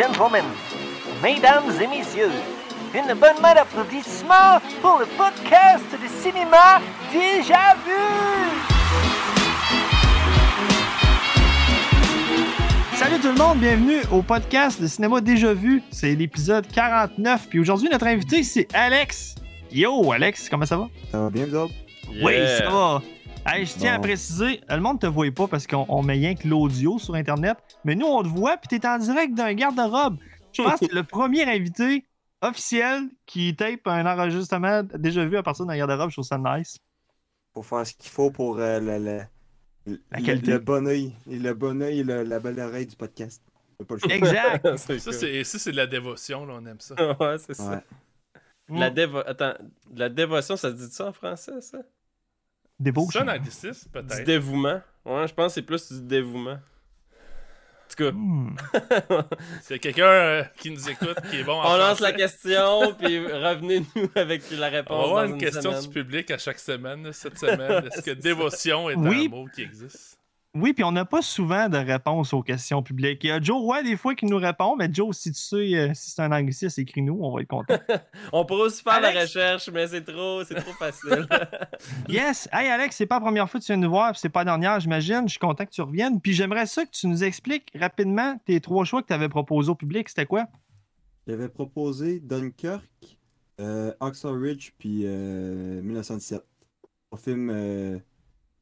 gentlemen, mesdames et messieurs, une bonne main d'applaudissements pour le podcast de cinéma Déjà Vu! Salut tout le monde, bienvenue au podcast de cinéma déjà vu. C'est l'épisode 49. Puis aujourd'hui, notre invité, c'est Alex. Yo, Alex, comment ça va? Ça va bien, vous autres? Oui, Yeah. ça va. Hey, je tiens à préciser, le monde te voit pas parce qu'on on met rien que l'audio sur Internet, mais nous, on te voit, puis t'es en direct d'un garde-robe. Je pense que le premier invité officiel qui tape un enregistrement déjà vu à partir d'un garde-robe. Je trouve ça nice. Pour faire ce qu'il faut pour euh, le, le, le- La qualité. le bon oeil. Et Le bon oeil et le- la belle oreille du podcast. T'as pas le choix. Exact. Ça, c'est, ça, c'est de la dévotion, là, on aime ça. ouais, c'est ça. Ouais. La dévo... Attends, la dévotion, ça se dit ça en français, ça? Des beaux C'est ça, un anglicisme, Du peut-être. dévouement. Ouais, je pense que c'est plus du dévouement. En tout cas, Hmm. S'il y a quelqu'un euh, qui nous écoute, qui est bon en on lance la question, puis revenez-nous avec la On réponse. va avoir dans une question semaine. du public à chaque semaine, cette semaine. Est-ce que dévotion est Oui. un mot qui existe? Oui, puis on n'a pas souvent de réponse aux questions publiques. Il y a Joe Roy des fois qui nous répond, mais Joe, si tu sais euh, si c'est un anglicisme, écris-nous, on va être content. On pourrait aussi faire la recherche, mais c'est trop, c'est trop facile. yes! Hey Alex, c'est pas la première fois que tu viens nous voir, puis c'est pas la dernière, j'imagine. Je suis content que tu reviennes. Puis j'aimerais ça que tu nous expliques rapidement tes trois choix que tu avais proposés au public. C'était quoi? J'avais proposé Dunkirk, euh, Oxford Ridge, puis euh, 1917. Un film euh,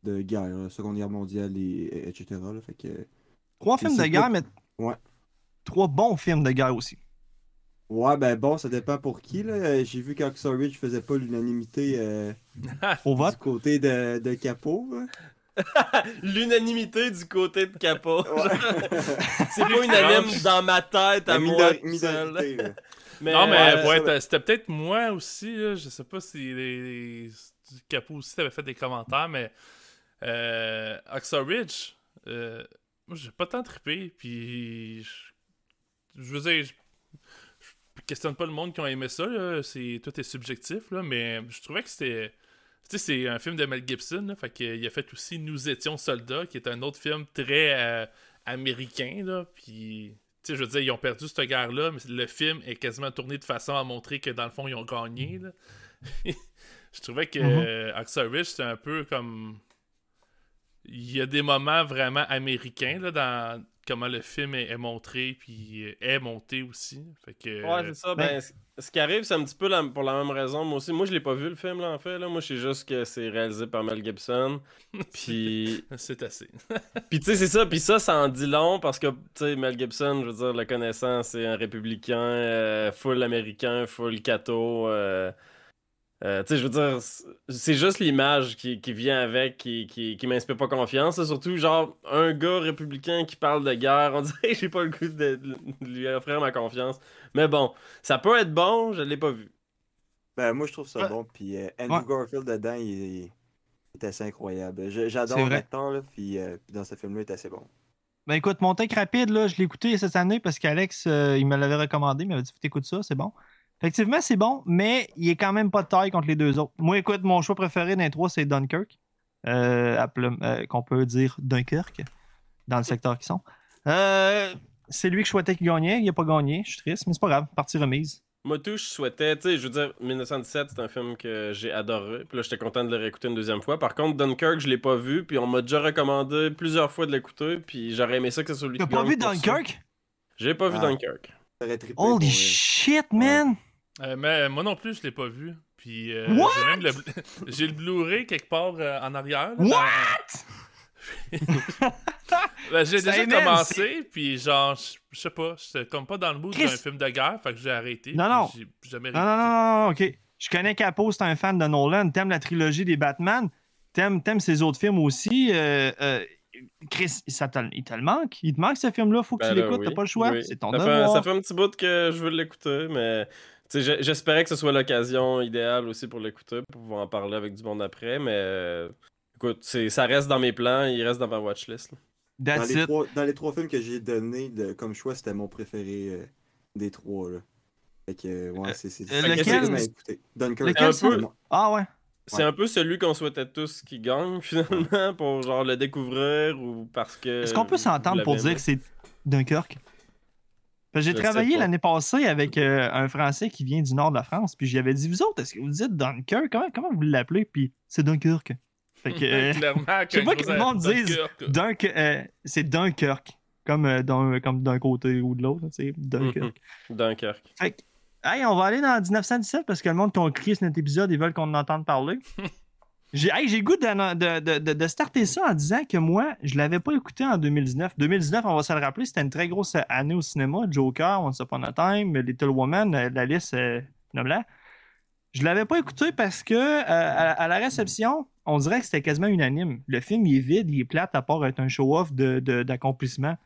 de guerre, là, Seconde Guerre mondiale, et, etc. là, fait que... Trois Et films de guerre, mais Ouais. trois bons films de guerre aussi. Ouais, ben bon, ça dépend pour qui. là. Euh, J'ai vu qu'Oxford Ridge faisait pas l'unanimité euh, Au du côté de, de Capot. là. L'unanimité du côté de Capot. Ouais. c'est pas unanime dans ma tête à La moi. minor- tout seul. minorité, là. Mais, non, mais euh, ça va. c'était peut-être moi aussi. Là, je sais pas si les, les- du capot aussi t'avais fait des commentaires, mais euh, Oxford Ridge, euh, moi j'ai pas tant trippé. Puis je, je veux dire, je, je questionne pas le monde qui ont aimé ça. Là, c'est, tout est subjectif, là, mais je trouvais que c'était. Tu sais, c'est un film de Mel Gibson, là, fait qu'il a fait aussi Nous étions soldats, qui est un autre film très euh, américain, là, puis... Tu sais, je veux dire, ils ont perdu cette guerre-là, mais le film est quasiment tourné de façon à montrer que, dans le fond, ils ont gagné, là. je trouvais que Mhm. euh, Oxford Ridge, c'était un peu comme... Il y a des moments vraiment américains, là, dans comment le film est, est montré, puis est monté aussi. Fait que... Ouais, c'est ça. Ben, ce qui arrive, c'est un petit peu la- pour la même raison. Moi aussi, moi, je l'ai pas vu le film, là, en fait. Là. Moi, je sais juste que c'est réalisé par Mel Gibson. Puis, C'est assez. puis tu sais, c'est ça. Puis ça, ça en dit long parce que, tu sais, Mel Gibson, je veux dire, le connaissant, c'est un républicain, euh, full américain, full catho. euh, euh, tu sais, je veux dire, c'est juste l'image qui, qui vient avec qui, qui, qui m'inspire pas confiance. Surtout, genre, un gars républicain qui parle de guerre, on dirait que j'ai pas le goût de, de lui offrir ma confiance. Mais bon, ça peut être bon, je l'ai pas vu. Ben, moi, je trouve ça Ouais. bon. Puis euh, Andrew Ouais. Garfield dedans, il, il est assez incroyable. J'adore l'acteur, là. Puis, euh, puis dans ce film-là, il est assez bon. Ben écoute, mon take rapide, là, je l'ai écouté cette année parce qu'Alex, euh, il me l'avait recommandé, il m'avait dit T'écoutes ça, c'est bon. Effectivement, c'est bon, mais il est quand même pas de taille contre les deux autres. Moi, écoute, mon choix préféré d'un trois, c'est Dunkirk. Euh, euh, qu'on peut dire Dunkerque, dans le secteur qu'ils sont. Euh, c'est lui que je souhaitais qu'il gagnait. Il a pas gagné. Je suis triste, mais c'est pas grave. Partie remise. Moi, tout, je souhaitais, tu sais, je veux dire, 1917, c'est un film que j'ai adoré. Puis là, j'étais content de le réécouter une deuxième fois. Par contre, Dunkirk, je l'ai pas vu. Puis on m'a déjà recommandé plusieurs fois de l'écouter. Puis j'aurais aimé ça que ce soit lui T'as qui pas gagne vu. Dunkirk? J'ai pas vu Ah. Dunkirk. Holy shit, man! Euh, mais moi non plus, je l'ai pas vu. Puis euh, What? j'ai même le, j'ai le Blu-ray quelque part euh, en arrière. là, dans- Ben, j'ai déjà commencé, puis genre, je sais pas, j'étais comme pas dans le mood d'un film de guerre, fait que j'ai arrêté. Non, non. J'ai jamais Non, non, non, non, non, ok. Je connais Capo, c'est un fan de Nolan. T'aimes la trilogie des Batman? T'aimes, t'aimes ses autres films aussi? Euh, euh, Chris, ça te, il te le manque? Il te manque ce film-là? Faut que Ben tu là, l'écoutes. oui. T'as pas le choix. Oui. C'est ton ça fait, un- devoir. ça fait un petit bout que je veux l'écouter, mais j'espérais que ce soit l'occasion idéale aussi pour l'écouter, pour pouvoir en parler avec du monde après. Mais euh, écoute, c'est- ça reste dans mes plans, il reste dans ma watchlist. Dans les, it. trois, dans les trois films que j'ai donnés de- comme choix, c'était mon préféré euh, des trois. Là. Fait que, euh, ouais, c'est c'est- euh, c'est- lequel? Ah ouais. C'est Ouais. un peu celui qu'on souhaitait tous qui gagne finalement pour genre le découvrir ou parce que. Est-ce qu'on peut s'entendre pour dire que c'est Dunkirk? J'ai travaillé l'année passée avec euh, un Français qui vient du nord de la France, puis j'avais dit, vous autres, est-ce que vous dites Dunkirk? Comment, comment vous l'appelez? Puis c'est Dunkirk. Fait que, euh, Clairement, je sais pas que le monde dise. Dunk, euh, c'est Dunkirk. Comme euh, d'un comme d'un côté ou de l'autre, sais, Dunkirk. Dunkirk. Fait que, hey, on va aller dans 1917 parce que le monde qui crié sur notre épisode, ils veulent qu'on en entende parler. J'ai hey, goût de, de, de- de- starter ça en disant que moi, je l'avais pas écouté en 2019. 2019, on va se le rappeler, c'était une très grosse année au cinéma. Joker, Once Upon a Time, Little Woman, euh, la liste, euh. Je l'avais pas écouté parce que euh, à, la réception, on dirait que c'était quasiment unanime. Le film, il est vide, il est plate à part être un show-off d'accomplissement.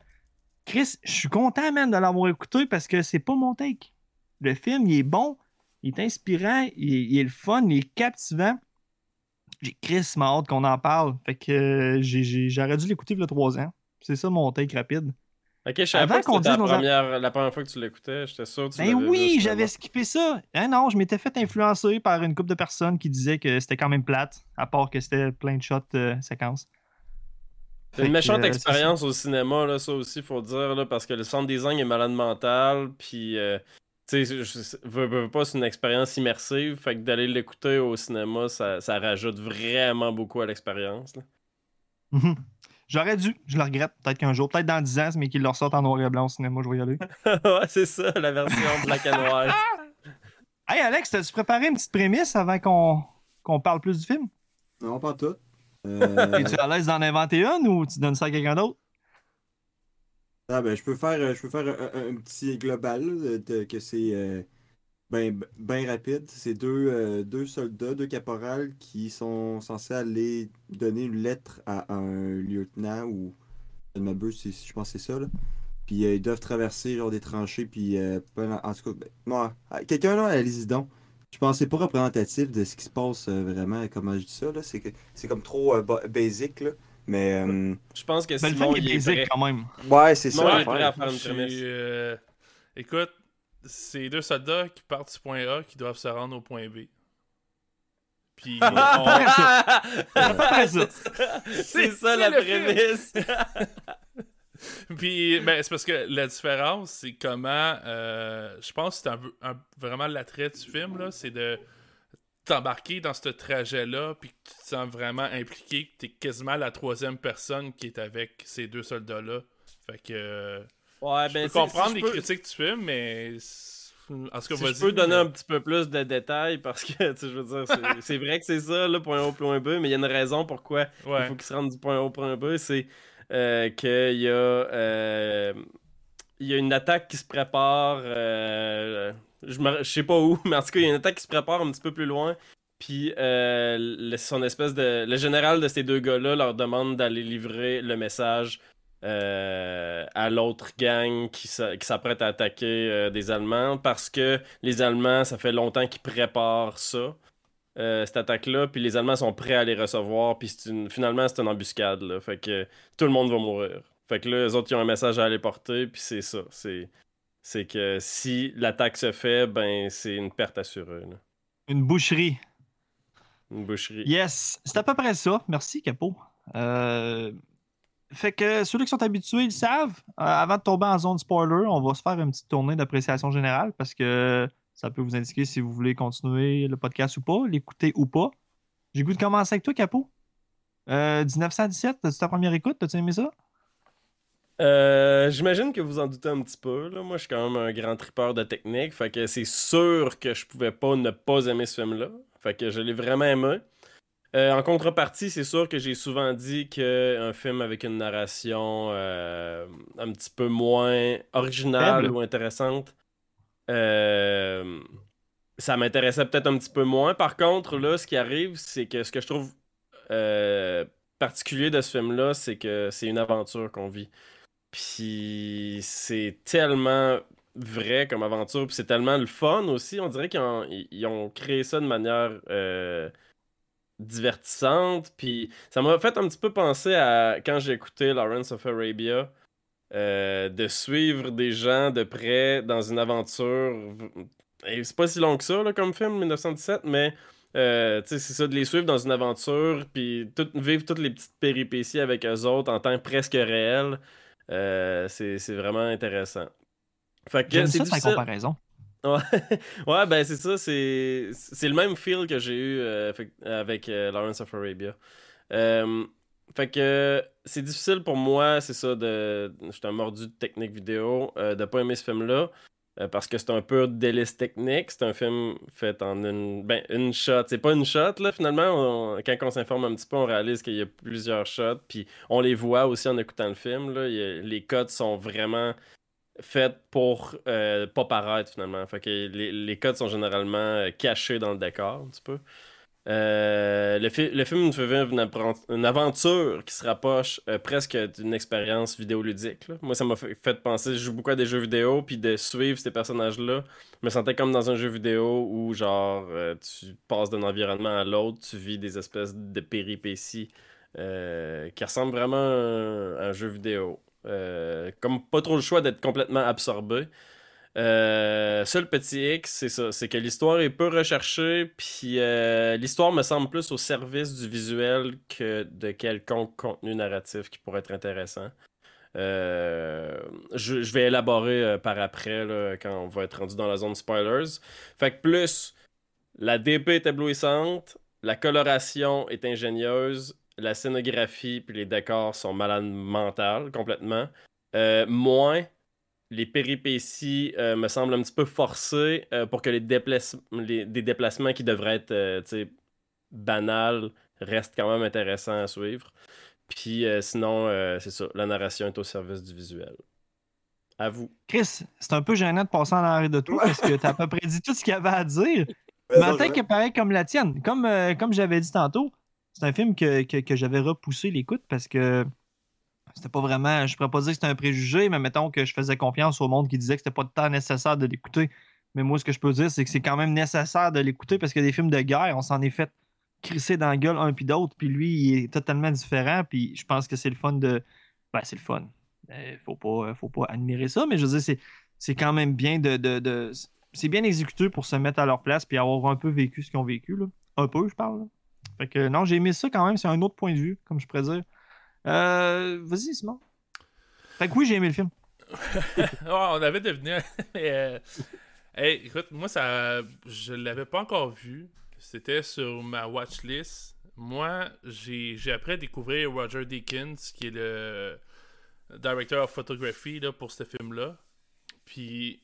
Chris, je suis content, man, de l'avoir écouté parce que c'est pas mon take. Le film, il est bon, il est inspirant, il, il est le fun, il est captivant. J'ai Chris m'a hâte qu'on en parle. Fait que euh, j'aurais dû l'écouter il y a trois ans. C'est ça mon take rapide. Ok, je savais pas que c'était la nos première, la première fois que tu l'écoutais. J'étais sûr que tu Ben oui, j'avais skippé ça. Hein, non, je m'étais fait influencer par une couple de personnes qui disaient que c'était quand même plate, à part que c'était plein de shots euh, séquences. C'est une que, méchante euh, expérience au cinéma, là, ça aussi, faut dire, là, parce que le sound design est malade mental, puis, euh, tu sais, veux, veux pas, c'est une expérience immersive, fait que d'aller l'écouter au cinéma, ça, ça rajoute vraiment beaucoup à l'expérience. Mhm. J'aurais dû, je le regrette. Peut-être qu'un jour, peut-être dans 10 ans, mais qu'ils le ressortent en noir et blanc au cinéma, je vais y aller. ouais, c'est ça, la version black and white. Hey Alex, t'as-tu préparé une petite prémisse avant qu'on qu'on parle plus du film? Non, pas tout. Euh, Es-tu à l'aise d'en inventer une ou tu donnes ça à quelqu'un d'autre? Ah, ben, je peux faire, euh, je peux faire un, un- petit global de, que c'est euh, ben, ben rapide. C'est deux, euh, deux soldats, deux caporales qui sont censés aller donner une lettre à un lieutenant ou je je pense que c'est ça. Là. Puis euh, ils doivent traverser genre des tranchées. Puis euh, en tout cas, ben, ah, quelqu'un là, allez-y donc. Je pense que c'est pas représentatif de ce qui se passe euh, vraiment, comment je dis ça. là. C'est c'est comme trop euh, ba- basic. Là. Mais euh, Je pense que Ben, le Simon, film il est prêt. quand même. ouais, c'est ça. il est prêt à l'affaire. faire une Je prémisse. suis, euh, Écoute, c'est deux soldats qui partent du point A qui doivent se rendre au point B. Puis on-. Ouais, c'est ça, la prémisse. Puis, ben, c'est parce que la différence, c'est comment. euh, je pense que c'est un, un- vraiment l'attrait du film, là, c'est de t'embarquer dans ce trajet-là, puis que tu te sens vraiment impliqué, que t'es quasiment la troisième personne qui est avec ces deux soldats-là. Fait que. euh, Ouais, je ben, peux comprendre si les peux- critiques mais. c'est- En tout cas, Si vas-y. je peux donner mais- un petit peu plus de détails parce que, tu sais, je veux dire, c'est- c'est vrai que c'est ça, là, point A, point B, mais il y a une raison pourquoi Ouais. il faut qu'ils se rendent du point A au point B, c'est euh, qu'il y a euh, il y a une attaque qui se prépare, euh, je, me- sais pas où, mais en tout cas, il y a une attaque qui se prépare un petit peu plus loin. Puis euh, le- son espèce de. Le général de ces deux gars-là leur demande d'aller livrer le message euh, à l'autre gang qui s'a- qui s'apprête à attaquer euh, des Allemands parce que les Allemands, ça fait longtemps qu'ils préparent ça, cette attaque-là, puis les Allemands sont prêts à les recevoir, puis finalement, c'est une embuscade, là. Fait que tout le monde va mourir. Fait que là, les autres, ils ont un message à aller porter, puis c'est ça. C'est, c'est que si l'attaque se fait, ben, c'est une perte assurée, là. Une boucherie. Une boucherie. Yes, c'est à peu près ça. Merci, Capo. Euh, Fait que ceux qui sont habitués, ils le savent. Euh, avant de tomber en zone spoiler, on va se faire une petite tournée d'appréciation générale parce que ça peut vous indiquer si vous voulez continuer le podcast ou pas, l'écouter ou pas. J'ai goût de commencer avec toi, Capo. Euh, 1917, t'as-tu ta première écoute? T'as-tu aimé ça? Euh, j'imagine que vous en doutez un petit peu. Là. Moi, je suis quand même un grand tripeur de technique. Fait que c'est sûr que je pouvais pas ne pas aimer ce film-là. Fait que je l'ai vraiment aimé. Euh, en contrepartie, c'est sûr que j'ai souvent dit qu'un film avec une narration euh, un petit peu moins originale Faible. ou intéressante, ça m'intéressait peut-être un petit peu moins. Par contre, là, ce qui arrive, c'est que ce que je trouve particulier de ce film-là, c'est que c'est une aventure qu'on vit. Puis c'est tellement vrai comme aventure, puis c'est tellement le fun aussi. On dirait qu'ils ont, créé ça de manière euh, divertissante. Puis ça m'a fait un petit peu penser à quand j'ai écouté Lawrence of Arabia, euh, de suivre des gens de près dans une aventure. Et c'est pas si long que ça là, comme film, 1917, mais euh, c'est ça, de les suivre dans une aventure, puis vivre toutes les petites péripéties avec eux autres en temps presque réel. Euh, c'est vraiment intéressant. Fait que c'est difficile. comparaison. Ouais, ouais, ben c'est ça, c'est c'est le même feel que j'ai eu euh, fait- avec euh, Lawrence of Arabia. Fait que c'est difficile pour moi, c'est ça, de. Je suis un mordu de technique vidéo, de pas aimer ce film-là. Euh, parce que c'est un peu délice technique. C'est un film fait en une, ben, une shot. C'est pas une shot, là, finalement. Quand on s'informe un petit peu, on réalise qu'il y a plusieurs shots. Puis on les voit aussi en écoutant le film. Là. Les codes sont vraiment faites pour euh, pas paraître finalement. Fait que les, les codes sont généralement euh, cachés dans le décor un petit peu. Euh, le, le film nous fait vivre une, aventure qui se rapproche euh, presque d'une expérience vidéoludique. Moi, ça m'a fait, penser, je joue beaucoup à des jeux vidéo, puis de suivre ces personnages-là, je me sentais comme dans un jeu vidéo où, genre, euh, tu passes d'un environnement à l'autre, tu vis des espèces de péripéties qui ressemblent vraiment à un, jeu vidéo. Comme pas trop le choix d'être complètement absorbé. Euh, seul petit X, c'est ça, c'est que l'histoire est peu recherchée, puis euh, l'histoire me semble plus au service du visuel que de quelconque contenu narratif qui pourrait être intéressant. Euh, je, vais élaborer par après, quand on va être rendu dans la zone spoilers. Fait que plus, la DP est éblouissante, la coloration est ingénieuse, la scénographie puis les décors sont malades mentales complètement. Moins, les péripéties euh, me semblent un petit peu forcées euh, pour que les, déplace- les- des déplacements qui devraient être euh, banals restent quand même intéressants à suivre. Puis euh, sinon, euh, c'est ça, la narration est au service du visuel. À vous. Chris, c'est un peu gênant de passer en arrière de toi Ouais. parce que t'as à peu près dit tout ce qu'il y avait à dire. Tant je- que pareil comme la tienne, comme, euh, comme j'avais dit tantôt, c'est un film que, que, que j'avais repoussé l'écoute parce que c'était pas vraiment. Je pourrais pas dire que c'était un préjugé, mais mettons que je faisais confiance au monde qui disait que c'était pas de temps nécessaire de l'écouter. Mais moi, ce que je peux dire, c'est que c'est quand même nécessaire de l'écouter parce que des films de guerre, on s'en est fait crisser dans la gueule un puis d'autre, puis lui, il est totalement différent, puis je pense que c'est le fun de. Ben, c'est le fun. Euh, faut, pas, faut pas admirer ça, mais je veux dire, c'est, quand même bien de, de- C'est bien exécuté pour se mettre à leur place puis avoir un peu vécu ce qu'ils ont vécu. Là. Un peu, je parle. Fait que non, j'ai aimé ça quand même, c'est un autre point de vue, comme je pourrais dire. Euh, vas-y, Simon. Fait que oui, j'ai aimé le film. On avait deviné. mais, euh, hey, écoute, moi, ça, je l'avais pas encore vu. C'était sur ma watchlist. Moi, j'ai à découvrir Roger Deakins, qui est le director of photography là, pour ce film-là. Puis,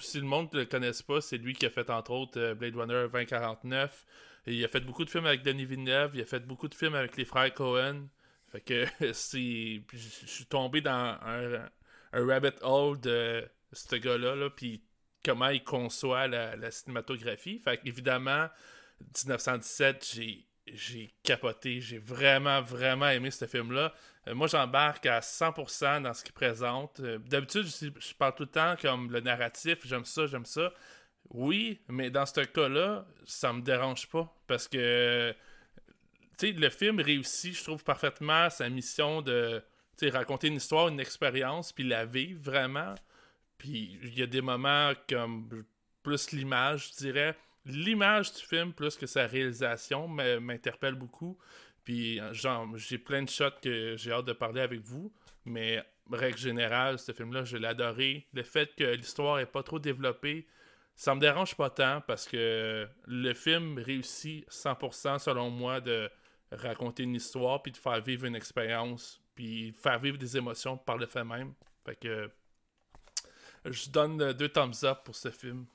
si le monde ne le connaisse pas, c'est lui qui a fait entre autres euh, Blade Runner 2049. Et il a fait beaucoup de films avec Denis Villeneuve. Il a fait beaucoup de films avec les frères Cohen. Fait que c'est. Je suis tombé dans un, un rabbit hole de ce gars-là, là, puis comment il conçoit la, la cinématographie. Fait évidemment, 1917, j'ai capoté, j'ai vraiment, vraiment aimé ce film-là. Euh, moi, j'embarque à 100% dans ce qu'il présente. Euh, D'habitude, je, je parle tout le temps comme le narratif, j'aime ça, j'aime ça. Oui, mais dans ce cas-là, ça me dérange pas, parce que le film réussit, je trouve, parfaitement sa mission de raconter une histoire, une expérience, puis la vivre vraiment. Puis il y a des moments comme plus l'image, je dirais. L'image du film, plus que sa réalisation, m'interpelle beaucoup. Puis genre, j'ai plein de shots que j'ai hâte de parler avec vous. Mais règle générale, ce film-là, je l'ai adoré. Le fait que l'histoire est pas trop développée, ça me dérange pas tant parce que le film réussit 100% selon moi de raconter une histoire puis de faire vivre une expérience puis faire vivre des émotions par le fait même. Fait que je donne deux thumbs up pour ce film.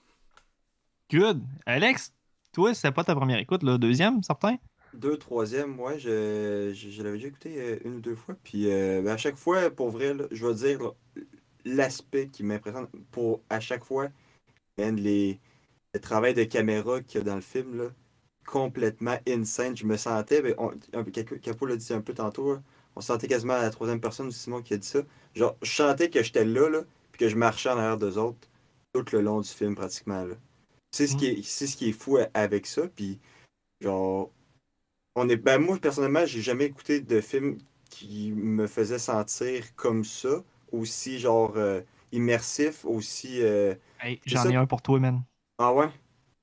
Good. Alex, toi, c'était pas ta première écoute, là. Deuxième, certain? Deux, troisième, ouais, je, je, je l'avais déjà écouté euh, une ou deux fois. Puis euh, ben, à chaque fois, pour vrai, là, je vais dire l'aspect qui m'impressionne pour à chaque fois, man, les, le travail de caméra qu'il y a dans le film, là, complètement insane. Je me sentais, ben, on, Capo l'a dit un peu tantôt, là, on se sentait quasiment à la troisième personne, Simon qui a dit ça. Genre, je sentais que j'étais là, là, puis que je marchais en arrière d'eux autres tout le long du film pratiquement. Là. C'est ce, qui est- c'est ce qui est fou avec ça. Puis, genre, on est. Ben, moi, personnellement, j'ai jamais écouté de film qui me faisait sentir comme ça, aussi, genre, euh, immersif, aussi. euh, Hey, J'en ai un pour toi, man. Ah ouais?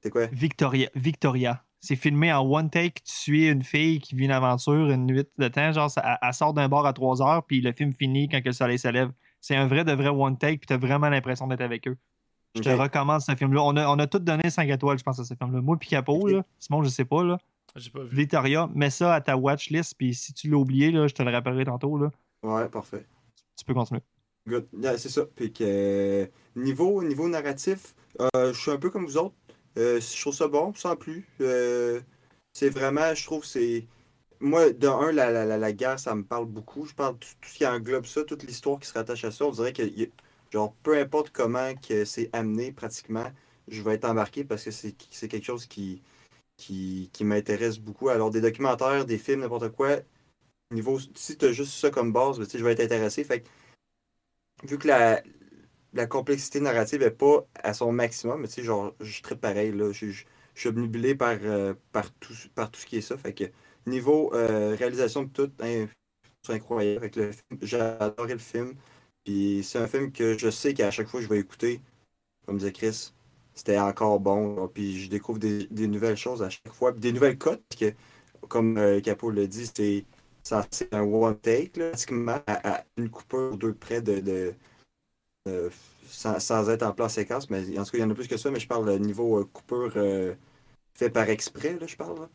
C'est quoi? Victoria. Victoria. C'est filmé en one take. Tu suis une fille qui vit une aventure une nuit de temps. Genre, ça- elle, sort d'un bar à 3 heures, puis le film finit quand que le soleil se lève. C'est un vrai de vrai one take, puis t'as vraiment l'impression d'être avec eux. Je te recommande ce film-là. On a, on a tous donné 5 étoiles, je pense, à ce film-là. Moi, puis Capo, Ok. là. Simon, je sais pas, là. J'ai pas vu. Victoria, mets ça à ta watchlist, puis si tu l'as oublié, là, je te le rappellerai tantôt, là. Ouais, parfait. Tu peux continuer. Good. Yeah, c'est ça. Puis que euh, niveau, niveau narratif, euh, je suis un peu comme vous autres. Euh, je trouve ça bon, sans plus. Euh, c'est vraiment, je trouve, c'est. Moi, de un, la, la, la, la guerre, ça me parle beaucoup. Je parle de tout, ce qui englobe ça, toute l'histoire qui se rattache à ça. On dirait que, genre, peu importe comment que c'est amené, pratiquement, je vais être embarqué parce que c'est c'est quelque chose qui, qui, qui m'intéresse beaucoup. Alors, des documentaires, des films, n'importe quoi, niveau, si tu as juste ça comme base, ben, je vais être intéressé. Fait vu que la, la complexité narrative est pas à son maximum, mais tu sais, genre, je très pareil, là. Je, suis obnubilé par, euh, par, tout, par tout ce qui est ça. Fait que niveau euh, réalisation de tout, hein, c'est incroyable. Fait que le film, j'ai adoré le film. Puis c'est un film que je sais qu'à chaque fois que je vais écouter, comme disait Chris, c'était encore bon. Puis je découvre des, nouvelles choses à chaque fois. Des nouvelles cotes, que comme euh, Capo l'a dit, c'est un one take, pratiquement à, une coupure ou deux près de- euh, sans, sans être en plan séquence, mais en tout cas, il y en a plus que ça, mais je parle de niveau euh, coupure euh, fait par exprès, là, je parle. là.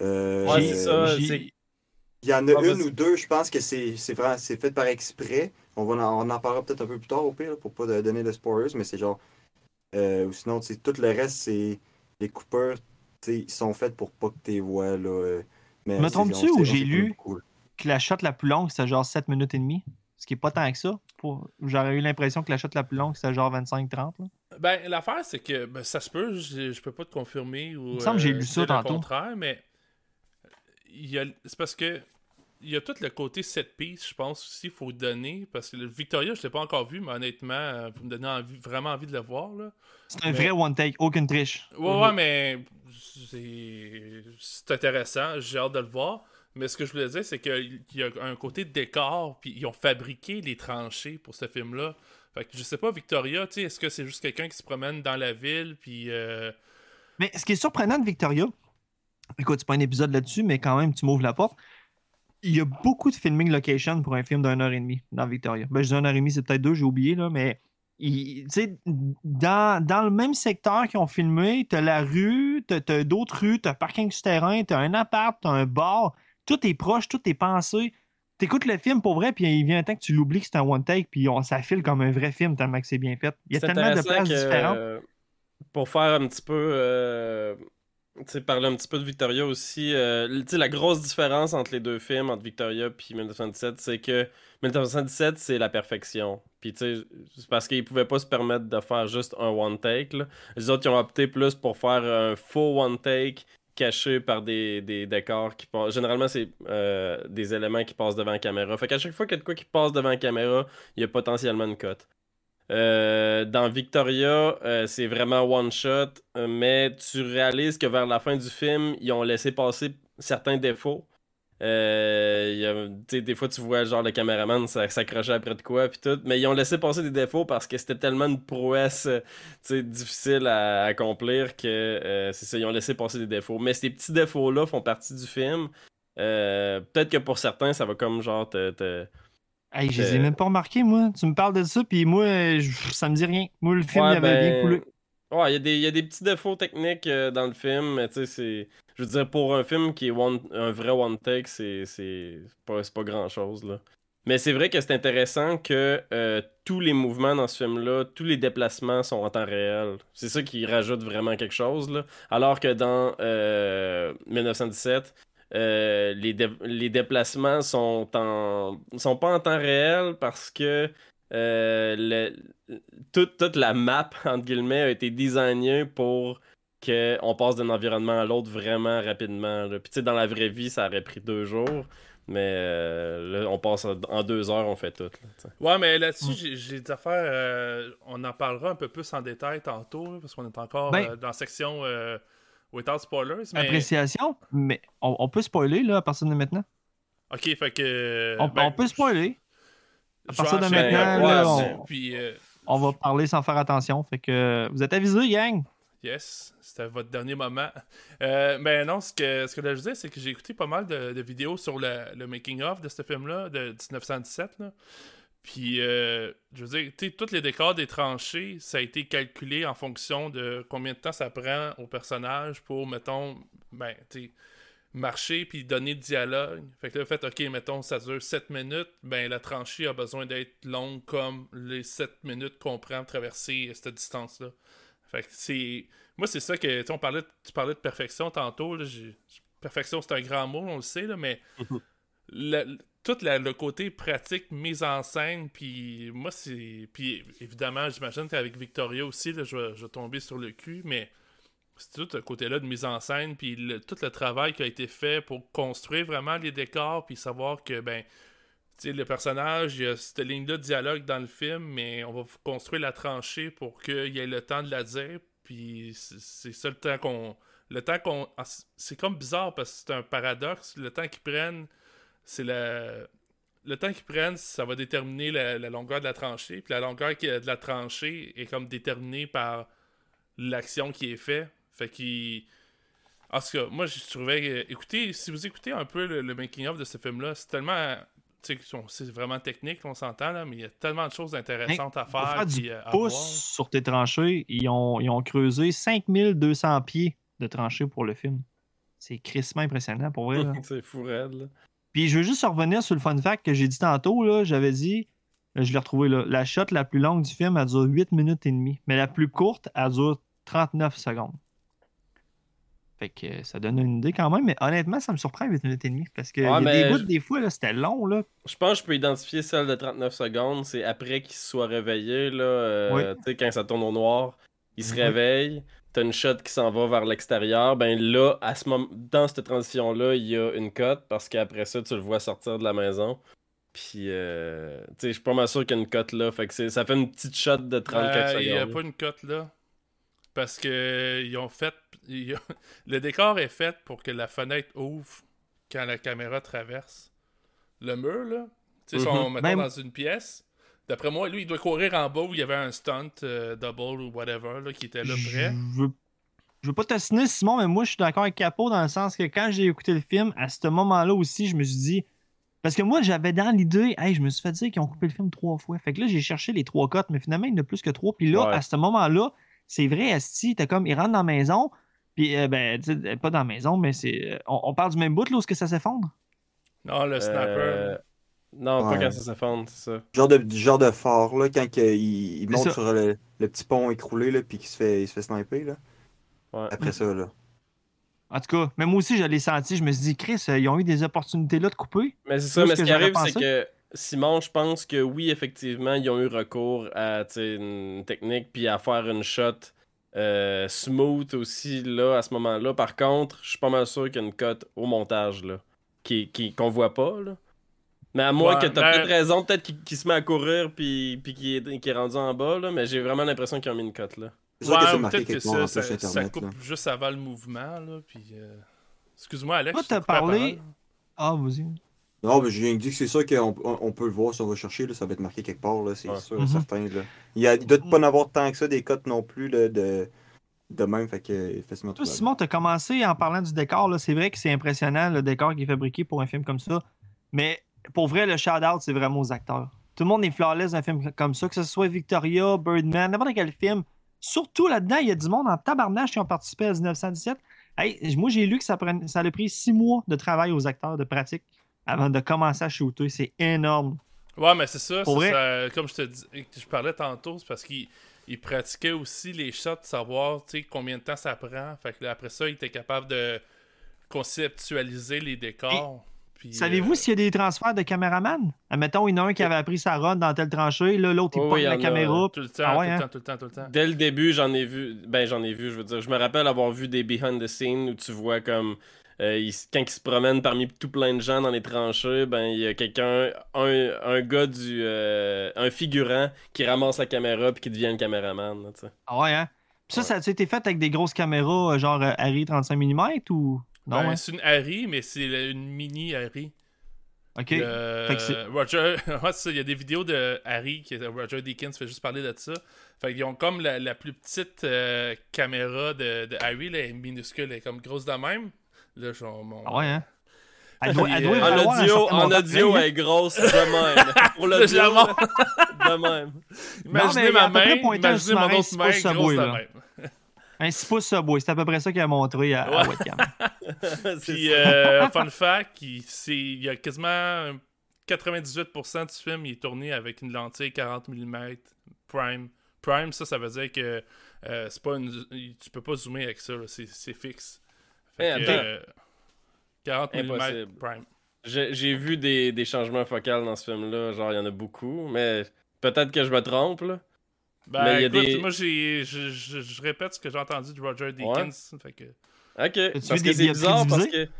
Euh, Ouais, J'ai- c'est ça, j'ai- c'est- Il y en a Ah, une ou deux, je pense que c'est c'est c'est fait par exprès. On, va en, on en parlera peut-être un peu plus tard au pire, là, pour pas de- donner de spoilers, mais c'est genre. euh, ou sinon, tu sais, tout le reste, c'est. Les coupeurs, ils sont faits pour pas que tu les vois. Là, mais Me c'est- trompes-tu ou j'ai lu? que la shot la plus longue, c'était genre 7 minutes et demie? Ce qui est pas tant que ça. Pour... J'aurais eu l'impression que la shot la plus longue, c'était genre 25-30. là. Ben, l'affaire, c'est que ben, ça se peut, je, je peux pas te confirmer ou. Il me semble que j'ai lu dire ça tantôt. contraire, mais. a- C'est parce que. Il y a tout le côté set piece, je pense aussi, il faut donner. Parce que le Victoria, je l'ai pas encore vu, mais honnêtement, euh, vous me donnez envie- vraiment envie de le voir. C'est un Mais- vrai one take, aucune triche. Ouais, ouais, mais c'est c'est intéressant, j'ai hâte de le voir. Mais ce que je voulais dire, c'est qu'il y a un côté décor, puis ils ont fabriqué les tranchées pour ce film-là. Fait que je sais pas, Victoria, est-ce que c'est juste quelqu'un qui se promène dans la ville, puis. euh, Mais ce qui est surprenant de Victoria, écoute, c'est pas un épisode là-dessus, mais quand même, tu m'ouvres la porte. Il y a beaucoup de filming location pour un film d'une heure et demie dans Victoria. Ben, je dis une heure et demie, c'est peut-être deux, j'ai oublié, là, mais il- dans, dans le même secteur qu'ils ont filmé, t'as la rue, t'as t'as d'autres rues, t'as un parking souterrain, t'as un appart, t'as un bar, tout est proche, tout est pensé. T'écoutes le film pour vrai, puis il vient un temps que tu l'oublies que c'est un one take, puis on, ça file comme un vrai film tellement que c'est bien fait. Il y a tellement de places que, différentes. euh, pour faire un petit peu. euh, parler un petit peu de Victoria aussi. euh, tu sais, la grosse différence entre les deux films, entre Victoria et 1917, c'est que 1917, c'est la perfection. Puis, tu sais, c'est parce qu'ils pouvaient pas se permettre de faire juste un one take. là. Les autres, ils ont opté plus pour faire un faux one take caché par des, décors qui passent. Généralement, c'est euh, des éléments qui passent devant la caméra. Fait qu'à chaque fois qu'il y a de quoi qui passe devant la caméra, il y a potentiellement une cote. Euh, dans Victoria, euh, c'est vraiment one shot, mais tu réalises que vers la fin du film, ils ont laissé passer certains défauts. Euh, y a- des fois, tu vois genre le caméraman s'accrocher après de quoi, puis tout, mais ils ont laissé passer des défauts parce que c'était tellement une prouesse euh, difficile à accomplir que euh, c'est ça, ils ont laissé passer des défauts. Mais ces petits défauts-là font partie du film. Euh, Peut-être que pour certains, ça va comme genre te- te, Hey, je les ai même pas remarqués, moi. Tu me parles de ça, puis moi, je- ça me dit rien. Moi, le film, Ouais, il avait bien ben, coulé. Ouais, il y, y a des petits défauts techniques euh, dans le film, mais tu sais, c'est. Je veux dire, pour un film qui est one- un vrai one take, c'est c'est pas, pas grand chose, là. Mais c'est vrai que c'est intéressant que euh, tous les mouvements dans ce film-là, tous les déplacements sont en temps réel. C'est ça qui rajoute vraiment quelque chose, là. Alors que dans euh, 1917, euh, les, dé- les déplacements sont en sont pas en temps réel parce que euh, le- toute, toute la map, entre guillemets, a été designée pour qu'on passe d'un environnement à l'autre vraiment rapidement. là. Puis tu sais, dans la vraie vie, ça aurait pris deux jours. Mais euh, là, on passe en deux heures, on fait tout. là. Ouais, mais là-dessus, Mm. j'ai- des affaires. euh, on en parlera un peu plus en détail tantôt, là, parce qu'on est encore Ben- euh, dans la section euh, Without Spoilers. Mais... Appréciation, mais on, on peut spoiler, là, à partir de maintenant. Ok, fait que. On, ben, on peut spoiler. À partir de maintenant, là, on- Puis, euh, On va parler sans faire attention. Fait que euh, vous êtes avisés, gang. Yes, c'était votre dernier moment. Euh, mais non, ce que, ce que je disais, c'est que j'ai écouté pas mal de, de vidéos sur le, le making-of de ce film-là, de 1917. Là. Puis, euh, je veux dire, tu tous les décors des tranchées, ça a été calculé en fonction de combien de temps ça prend au personnage pour, mettons, ben, tu sais, marcher puis donner le dialogue. Fait que là, fait, ok, mettons, ça dure 7 minutes, ben, la tranchée a besoin d'être longue comme les 7 minutes qu'on prend pour traverser cette distance-là. Fait que c'est. Moi, c'est ça que. On parlait, tu parlais de perfection tantôt. Là, perfection, c'est un grand mot, on le sait, là, mais le- tout la- le côté pratique, mise en scène, puis moi, c'est. Puis évidemment, j'imagine qu'avec Victoria aussi, là, je, vais, je vais tomber sur le cul, mais c'est tout ce côté-là de mise en scène, puis tout le travail qui a été fait pour construire vraiment les décors, puis savoir que, ben. Tu sais, le personnage, il y a cette ligne-là de dialogue dans le film, mais on va construire la tranchée pour qu'il y ait le temps de la dire. Puis c'est ça le temps qu'on. Le temps qu'on. ah, c'est- comme bizarre parce que c'est un paradoxe. Le temps qu'ils prennent, c'est la. Le temps qu'ils prennent, ça va déterminer la, la longueur de la tranchée. Puis la longueur de la tranchée est comme déterminée par l'action qui est faite. Fait qu'il. En tout cas, moi, je trouvais. euh, Écoutez, si vous écoutez un peu le, le making-of de ce film-là, c'est tellement. Tu sais, on- c'est vraiment technique, on s'entend, là, mais il y a tellement de choses intéressantes à faire. faire du puis, euh, à pouce voir. sur tes tranchées, ils ont, ils ont creusé 5200 pieds de tranchées pour le film. C'est crissement impressionnant pour vrai. là. c'est fou raide, là. Puis je veux juste revenir sur le fun fact que j'ai dit tantôt. là. J'avais dit, là, je l'ai retrouvé là, la shot la plus longue du film, elle dure 8 minutes et demie. Mais la plus courte, elle dure 39 secondes. Fait que ça donne une idée quand même, mais honnêtement, ça me surprend 8 minutes et demie. Parce que Ouais, y a mais des bouts, je- des fois, là, c'était long. Là. Je pense que je peux identifier celle de 39 secondes. C'est après qu'il se soit réveillé, là. euh, Oui. Tu sais, quand ça tourne au noir, il se Oui. réveille. T'as une shot qui s'en va vers l'extérieur. Ben là, à ce moment, dans cette transition-là, il y a une cote parce qu'après ça, tu le vois sortir de la maison. Puis, euh, tu sais, je suis pas mal sûr qu'il y a une cote là. Fait que ça fait une petite shot de 30 quelques Euh, Il n'y a secondes. pas une cote là. Parce que ils ont fait. ils ont- Le décor est fait pour que la fenêtre ouvre quand la caméra traverse le mur, là. Tu sais, si on mettons Même- dans une pièce. D'après moi, lui, il doit courir en bas où il y avait un stunt euh, double ou whatever là, qui était là près. Je veux, je veux pas t'assiner, Simon, mais moi, je suis d'accord avec Capo dans le sens que quand j'ai écouté le film, à ce moment-là aussi, je me suis dit. Parce que moi, j'avais dans l'idée, hey, je me suis fait dire qu'ils ont coupé le film trois fois. Fait que là, j'ai cherché les trois cotes, mais finalement, il n'y en a plus que trois. Puis là, Ouais. à ce moment-là, c'est vrai, Asti, t'as comme, ils rentrent dans la maison, puis, euh, ben, tu sais, pas dans la maison, mais c'est. euh, On, on parle du même bout, là, où est-ce que ça s'effondre? Non, le snapper. Euh, là. Non, pas quand ça s'effondre, c'est ça. Genre de, du genre de phare, là, quand il, il monte sur le, le petit pont écroulé, là, puis qu'il se fait, il se fait sniper, là. Ouais. Après ça, là. En tout cas, mais moi aussi, je l'ai senti. Je me suis dit, Chris, euh, ils ont eu des opportunités là de couper. Mais c'est ça, mais ce que qui arrive, c'est que Simon, je pense que oui, effectivement, ils ont eu recours à une technique puis à faire une shot euh, smooth aussi là à ce moment-là. Par contre, je suis pas mal sûr qu'il y a une cote au montage là, qui, qui, qu'on voit pas là. Mais à moins Ouais, que t'as ben- peut-être raison, peut-être qu'il, se met à courir puis, puis qu'il, est, est rendu en bas là, mais j'ai vraiment l'impression qu'ils ont mis une cote là. Ouais, peut-être que ça, ça, ça coupe là. juste avant le mouvement, là. Puis. euh, Excuse-moi, Alex. Toi, t'as parlé-. Ah, vas-y. Non, mais j'ai rien dit que c'est sûr qu'on on, on peut le voir si on va chercher, là, ça va être marqué quelque part, là, c'est Ouais. sûr, Mhm. certain, là. Il, y a, il doit pas en avoir tant que ça des cotes non plus, là, de, de même, fait que facilement Toi, trouvable. Simon, tu as commencé en parlant du décor. là. C'est vrai que c'est impressionnant, le décor qui est fabriqué pour un film comme ça. Mais pour vrai, le shout-out, c'est vraiment aux acteurs. Tout le monde est flawless dans un film comme ça, que ce soit Victoria, Birdman, n'importe quel film. Surtout là-dedans, il y a du monde en tabarnache qui ont participé à 1917. Hey, moi, j'ai lu que ça, prenait, ça a pris six mois de travail aux acteurs, de pratique, avant de commencer à shooter. C'est énorme. Ouais, mais c'est ça. Vrai? comme je te dis, je parlais tantôt, c'est parce qu'il il pratiquait aussi les shots, savoir tu sais, combien de temps ça prend. Fait que là, après ça, il était capable de conceptualiser les décors. Savez-vous euh, s'il y a des transferts de caméraman? Admettons, il y en a un qui avait appris sa run dans telle tranchée, là, l'autre, il Oh, porte oui, il y la a. caméra. Tout le temps, Ah ouais, tout hein? le temps, tout le temps, tout le temps. Dès le début, j'en ai vu. Ben, j'en ai vu, je veux dire. Je me rappelle avoir vu des behind the scenes où tu vois comme. Euh, il quand il se promène parmi tout plein de gens dans les tranchées, ben il y a quelqu'un, un, un gars du. euh, un figurant qui ramasse la caméra puis qui devient le caméraman. là, tu sais. Ah ouais, hein? Puis ça, Ouais. ça a été fait avec des grosses caméras, euh, genre euh, Harry 35 mm ou? Non, Ben, hein? C'est une Harry, mais c'est une mini Harry. Ok. Le- Fait que c'est- Roger, ouais, c'est ça, il y a des vidéos de Harry, qui Roger Deakins fait juste parler de ça. Fait qu'ils ont comme la, la plus petite euh, caméra de, de Harry, là, elle est minuscule, elle est comme grosse de même. Là, genre, mon- Ah ouais, hein? Elle doit, elle doit Puis, En audio, en audio, elle est grosse de même. Pour montre. de même. Imaginez ma main, imaginez mon autre main grosse Subway, de là. même. Un 6 pouces Subway, c'est à peu près ça qu'elle a montré à, à Ouais. webcam. C'est Puis, euh, fun fact, il, c'est- il y a quasiment 98% du film il est tourné avec une lentille 40 mm prime. Prime, ça, ça veut dire que euh, c'est pas une, tu peux pas zoomer avec ça, c'est fixe. Fait que, euh, 40 mm Impossible. prime. J'ai vu des, des changements focaux dans ce film-là, genre il y en a beaucoup, mais peut-être que je me trompe là. Ben, Mais il y a écoute, des- moi, j'ai, je, je- je répète ce que j'ai entendu de Roger Deakins. Fait que, Ok, parce des que c'est bizarre parce que.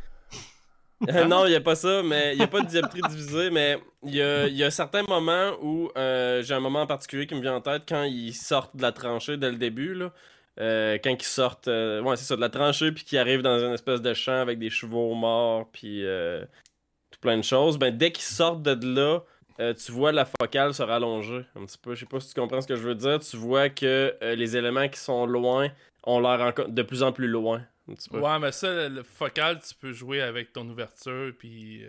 Euh, non, il n'y a pas ça, mais il n'y a pas de dioptrie divisée, mais il y a, il y a certains moments où euh, j'ai un moment en particulier qui me vient en tête quand ils sortent de la tranchée dès le début, là. Euh, quand ils sortent, euh, ouais, c'est ça, de la tranchée, puis qu'ils arrivent dans une espèce de champ avec des chevaux morts, puis euh, tout plein de choses, ben dès qu'ils sortent de là, tu vois la focale se rallonger un petit peu. Je sais pas si tu comprends ce que je veux dire. Tu vois que les éléments qui sont loin ont l'air encore de plus en plus loin. Un petit peu. ouais, mais ça, le, focal, tu peux jouer avec ton ouverture, puis...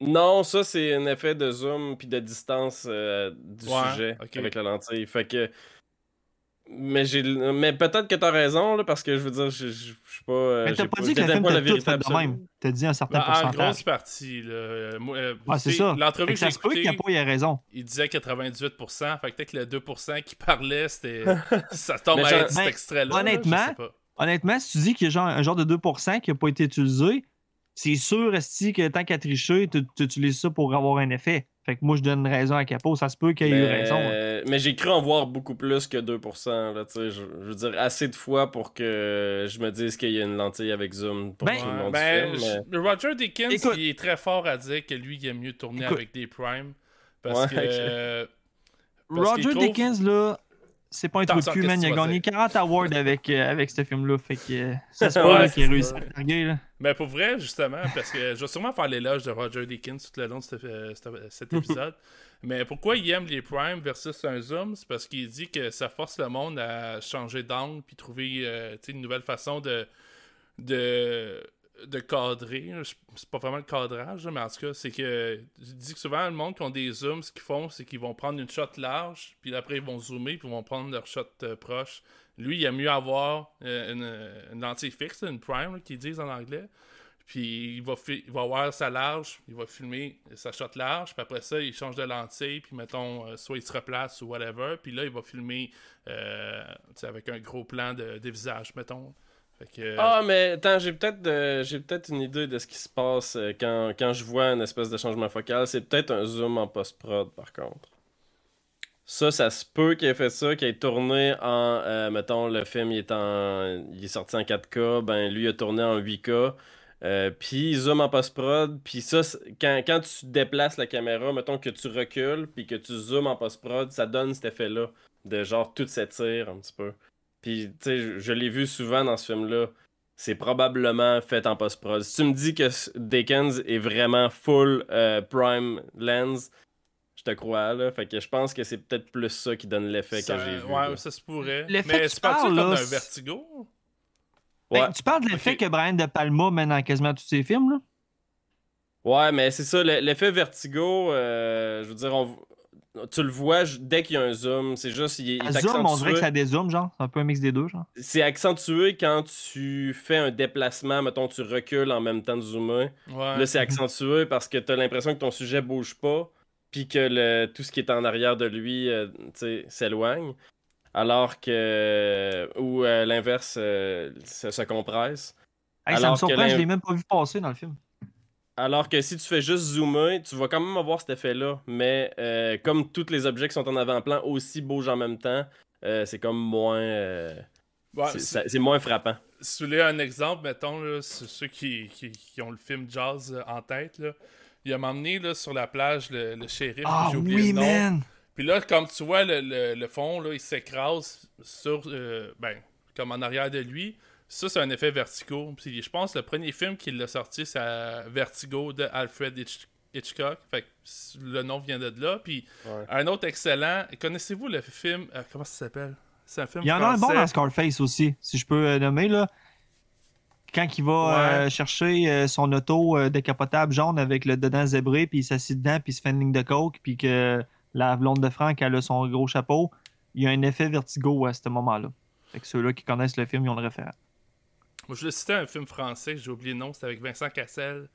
Non, ça c'est un effet de zoom puis de distance du Ouais, sujet avec la lentille. Fait que. Mais j'ai mais peut-être que t'as raison là, parce que je veux dire, je je- je suis pas. euh, Mais t'as j'ai pas dit que le j'étais film pas la vérité fait de même. T'as dit un certain en pourcentage. grosse partie, là. Euh, moi, euh, Ouais, c'est ça. Fait L'entrevue que j'ai ça se peut écoutée, qu'il n'y a pas, il a raison. il disait 98%, fait que peut-être que le 2% qui parlait, c'était... ça tombe Mais à cet Ben, extrait-là. honnêtement, pas. Honnêtement, si tu dis qu'il y a genre, un genre de 2% qui n'a pas été utilisé, c'est sûr, Esti, que tant qu'à tricher, tu tu utilises ça pour avoir un effet? Fait que moi, je donne raison à Capo. Ça se peut qu'il ait eu Mais, raison. euh, mais j'ai cru en voir beaucoup plus que 2%. Là, tu sais, je, je veux dire, assez de fois pour que je me dise qu'il y a une lentille avec zoom pour Ben, tout le monde ben, film. je- Roger Dickens, Écoute. il est très fort à dire que lui, il aime mieux tourner Écoute. avec des primes. Parce Ouais, que... parce Roger trouve- Dickens, là, c'est pas un cul, qu'est-ce man. Il a gagné dire? 40 awards avec, euh, avec ce film-là. Fait que euh, ça se peut qu'il ait c'est réussi ça. à se larguer, là. Mais pour vrai, justement, parce que je vais sûrement faire l'éloge de Roger Dickens tout le long de cet, euh, cet- cet épisode. Mais pourquoi il aime les primes versus un zoom? C'est parce qu'il dit que ça force le monde à changer d'angle puis trouver euh, une nouvelle façon de, de, de cadrer. C'est pas vraiment le cadrage, mais en tout cas, c'est que je dis que souvent, le monde qui ont des zooms, ce qu'ils font, c'est qu'ils vont prendre une shot large, puis après, ils vont zoomer, puis ils vont prendre leur shot euh, proche. Lui, il aime mieux avoir euh, une, lentille fixe, une prime, qu'ils disent en anglais. Puis il va, il va avoir sa large, il va filmer sa shot large, puis après ça, il change de lentille, puis mettons, euh, soit il se replace ou whatever, puis là, il va filmer avec un gros plan de, des visages, mettons. Que, Ah, mais attends, j'ai peut-être une idée de ce qui se passe euh, quand, quand je vois une espèce de changement focal. C'est peut-être un zoom en post-prod, par contre. Ça, ça se peut qu'il ait fait ça, qu'il ait tourné en. euh, mettons, le film il est, en, il est sorti en 4K, ben lui il a tourné en 8K. euh, puis zoom en post-prod, puis ça, quand tu déplaces la caméra, mettons que tu recules, puis que tu zoomes en post-prod, ça donne cet effet-là, de genre tout s'étire un petit peu. Puis, tu sais, je, je l'ai vu souvent dans ce film-là. C'est probablement fait en post-prod. Si tu me dis que Dickens est vraiment full euh, prime lens, je te crois, là. Fait que je pense que c'est peut-être plus ça qui donne l'effet que j'ai vu. ouais, là. ça se pourrait. L'effet Mais parles parles, comme c'est- vertigo Ben, Ouais. tu parles de l'effet que Brian De Palma mène dans quasiment tous ses films, là? Ouais, mais c'est ça, le- l'effet vertigo, euh, je veux dire, on- tu le vois dès qu'il y a un zoom. C'est juste, il est zoom, on dirait que accentué. ça dézoome, genre. C'est un peu un mix des deux, genre. C'est accentué quand tu fais un déplacement, mettons, tu recules en même temps de zoomer. Ouais. Là, c'est accentué parce que t'as l'impression que ton sujet bouge pas, puis que le, tout ce qui est en arrière de lui, euh, s'éloigne. Alors que. Ou euh, l'inverse euh, se, se compresse. Hey, ça me Alors que surprend, je l'ai même pas vu passer dans le film. Alors que si tu fais juste zoomer, tu vas quand même avoir cet effet-là. Mais euh, comme tous les objets qui sont en avant-plan aussi bougent en même temps, euh, c'est comme moins. euh, Ouais, c'est- c'est- ça- c'est moins frappant. Si vous voulez un exemple, mettons, là, c'est ceux qui, qui, qui ont le film Jazz en tête, là, il a m'emmené là, sur la plage le, le shérif, Ah j'ai oublié oui, le nom. man! Puis là, comme tu vois, le, le- le fond, là, il s'écrase sur, euh, ben, comme en arrière de lui. Ça, c'est un effet vertigo. Puis je pense que le premier film qu'il a sorti, c'est euh, Vertigo de Alfred Hitch- Hitchcock. Fait que le nom vient de là. Puis Ouais. un autre excellent. Connaissez-vous le film euh, Comment ça s'appelle? C'est un film Il y en a un bon dans Scarface aussi, si je peux euh, nommer, là. Quand il va Ouais. euh, chercher euh, son auto euh, décapotable jaune avec le dedans zébré, puis il s'assied dedans, puis il se fait une ligne de coke, puis que la blonde de Franck, elle a son gros chapeau, il y a un effet vertigo à ce moment-là. Fait que ceux-là qui connaissent le film, ils ont le référent. Je le citais un film français, j'ai oublié le nom, c'était avec Vincent Cassel.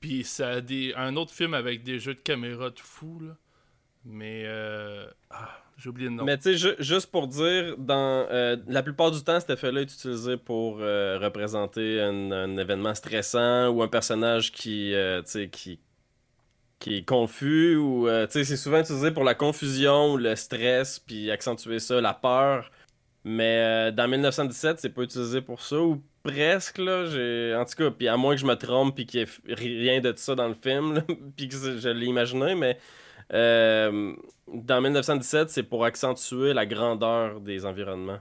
Puis ça a des, un autre film avec des jeux de caméra de fou. Mais, euh... ah, j'ai oublié le nom. Mais tu sais, ju- juste pour dire, dans euh, la plupart du temps, cet effet-là est utilisé pour euh, représenter un, événement stressant ou un personnage qui, euh, qui, qui est confus c'est souvent utilisé pour la confusion ou le stress puis accentuer ça, la peur. Mais euh, dans 1917, c'est pas utilisé pour ça ou presque là. En tout cas, puis à moins que je me trompe puis qu'il y ait rien de ça dans le film, puis que je l'ai imaginé, mais euh, dans 1917, c'est pour accentuer la grandeur des environnements.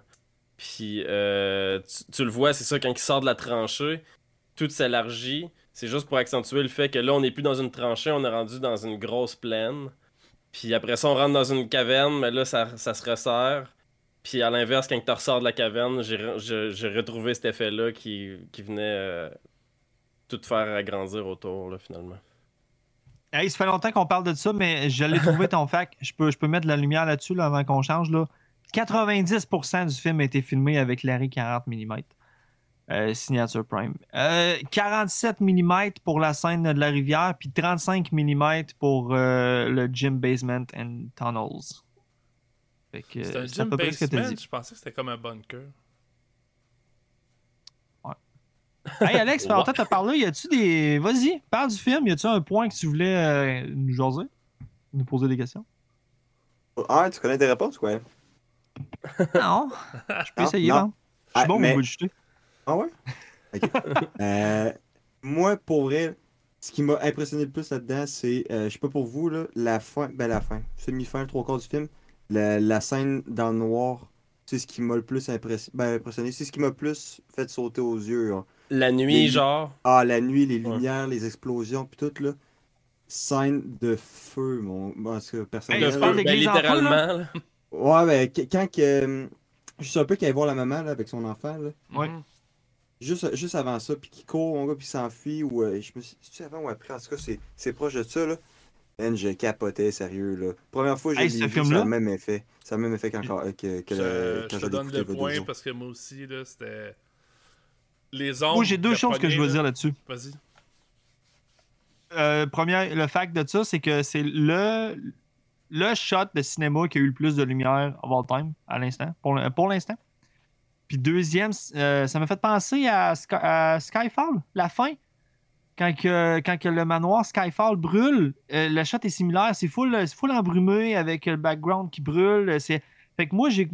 Puis euh, tu, tu le vois, c'est ça, quand il sort de la tranchée, tout s'élargit. C'est juste pour accentuer le fait que là, on n'est plus dans une tranchée, on est rendu dans une grosse plaine. Puis après ça, on rentre dans une caverne, mais là, ça, ça se resserre. Puis à l'inverse, quand tu ressors de la caverne, j'ai retrouvé cet effet-là qui, qui venait euh, tout faire agrandir autour, là, finalement. Hey, ça fait longtemps qu'on parle de ça, mais je l'ai trouvé ton fac. Je peux, je peux mettre de la lumière là-dessus là, avant qu'on change. Là. 90% du film a été filmé avec Larry 40 mm. euh, signature Prime. Euh, 47 mm pour la scène de la rivière, puis 35 mm pour euh, le gym basement and tunnels. C'est un gym basement, dit. je pensais que c'était comme un bunker. Hey Alex, Ouais. pendant que t'as parlé, y a-tu des. Vas-y, parle du film. Y a-tu un point que tu voulais euh, nous jaser? Nous poser des questions? Ah, tu connais des réponses, quoi? Non. Je peux Non, essayer, non. Je suis Ah, bon, mais- mais... jeter. Ah ouais? Ok. Euh, moi, pour vrai, ce qui m'a impressionné le plus là-dedans, c'est, euh, je sais pas pour vous, là, la fin, ben la fin, semi-fin, le trois quarts du film, la, la scène dans le noir, c'est ce qui m'a le plus impressionné, ben, impressionné, c'est ce qui m'a le plus fait sauter aux yeux. hein. La nuit, Les- genre? Ah, la nuit, les Ouais. lumières, les explosions, puis tout, là. Scène de feu, mon. Tout cas, personne. Hey, ben, d'église en feu, littéralement. là? là. Ouais, ben, que- quand que. Je sais un peu qu'elle voir la maman, là, avec son enfant, là. Ouais. Mhm. Juste, juste avant ça, puis qui court, mon gars, puis s'enfuit, ou euh, je me suis c'est avant ou après, en tout cas, c'est, c'est proche de ça, là. Man, je capotais, sérieux, là. Première fois que je Hey, vu, ça film-là? a le même effet. Ça a le même effet qu'encore, euh, que, que Je, le- je te donne le point parce que moi aussi, là, c'était. Les ombres. Moi, j'ai deux choses que je veux dire là-dessus. Vas-y. Euh, première, le fact de ça, c'est que c'est le, le shot de cinéma qui a eu le plus de lumière of all time à l'instant, pour, pour l'instant. Puis deuxième, euh, ça m'a fait penser à, Sky- à Skyfall, la fin. Quand, que, quand que le manoir Skyfall brûle, euh, le shot est similaire. C'est full, c'est full embrumé avec le background qui brûle. C'est... Fait que moi, j'ai,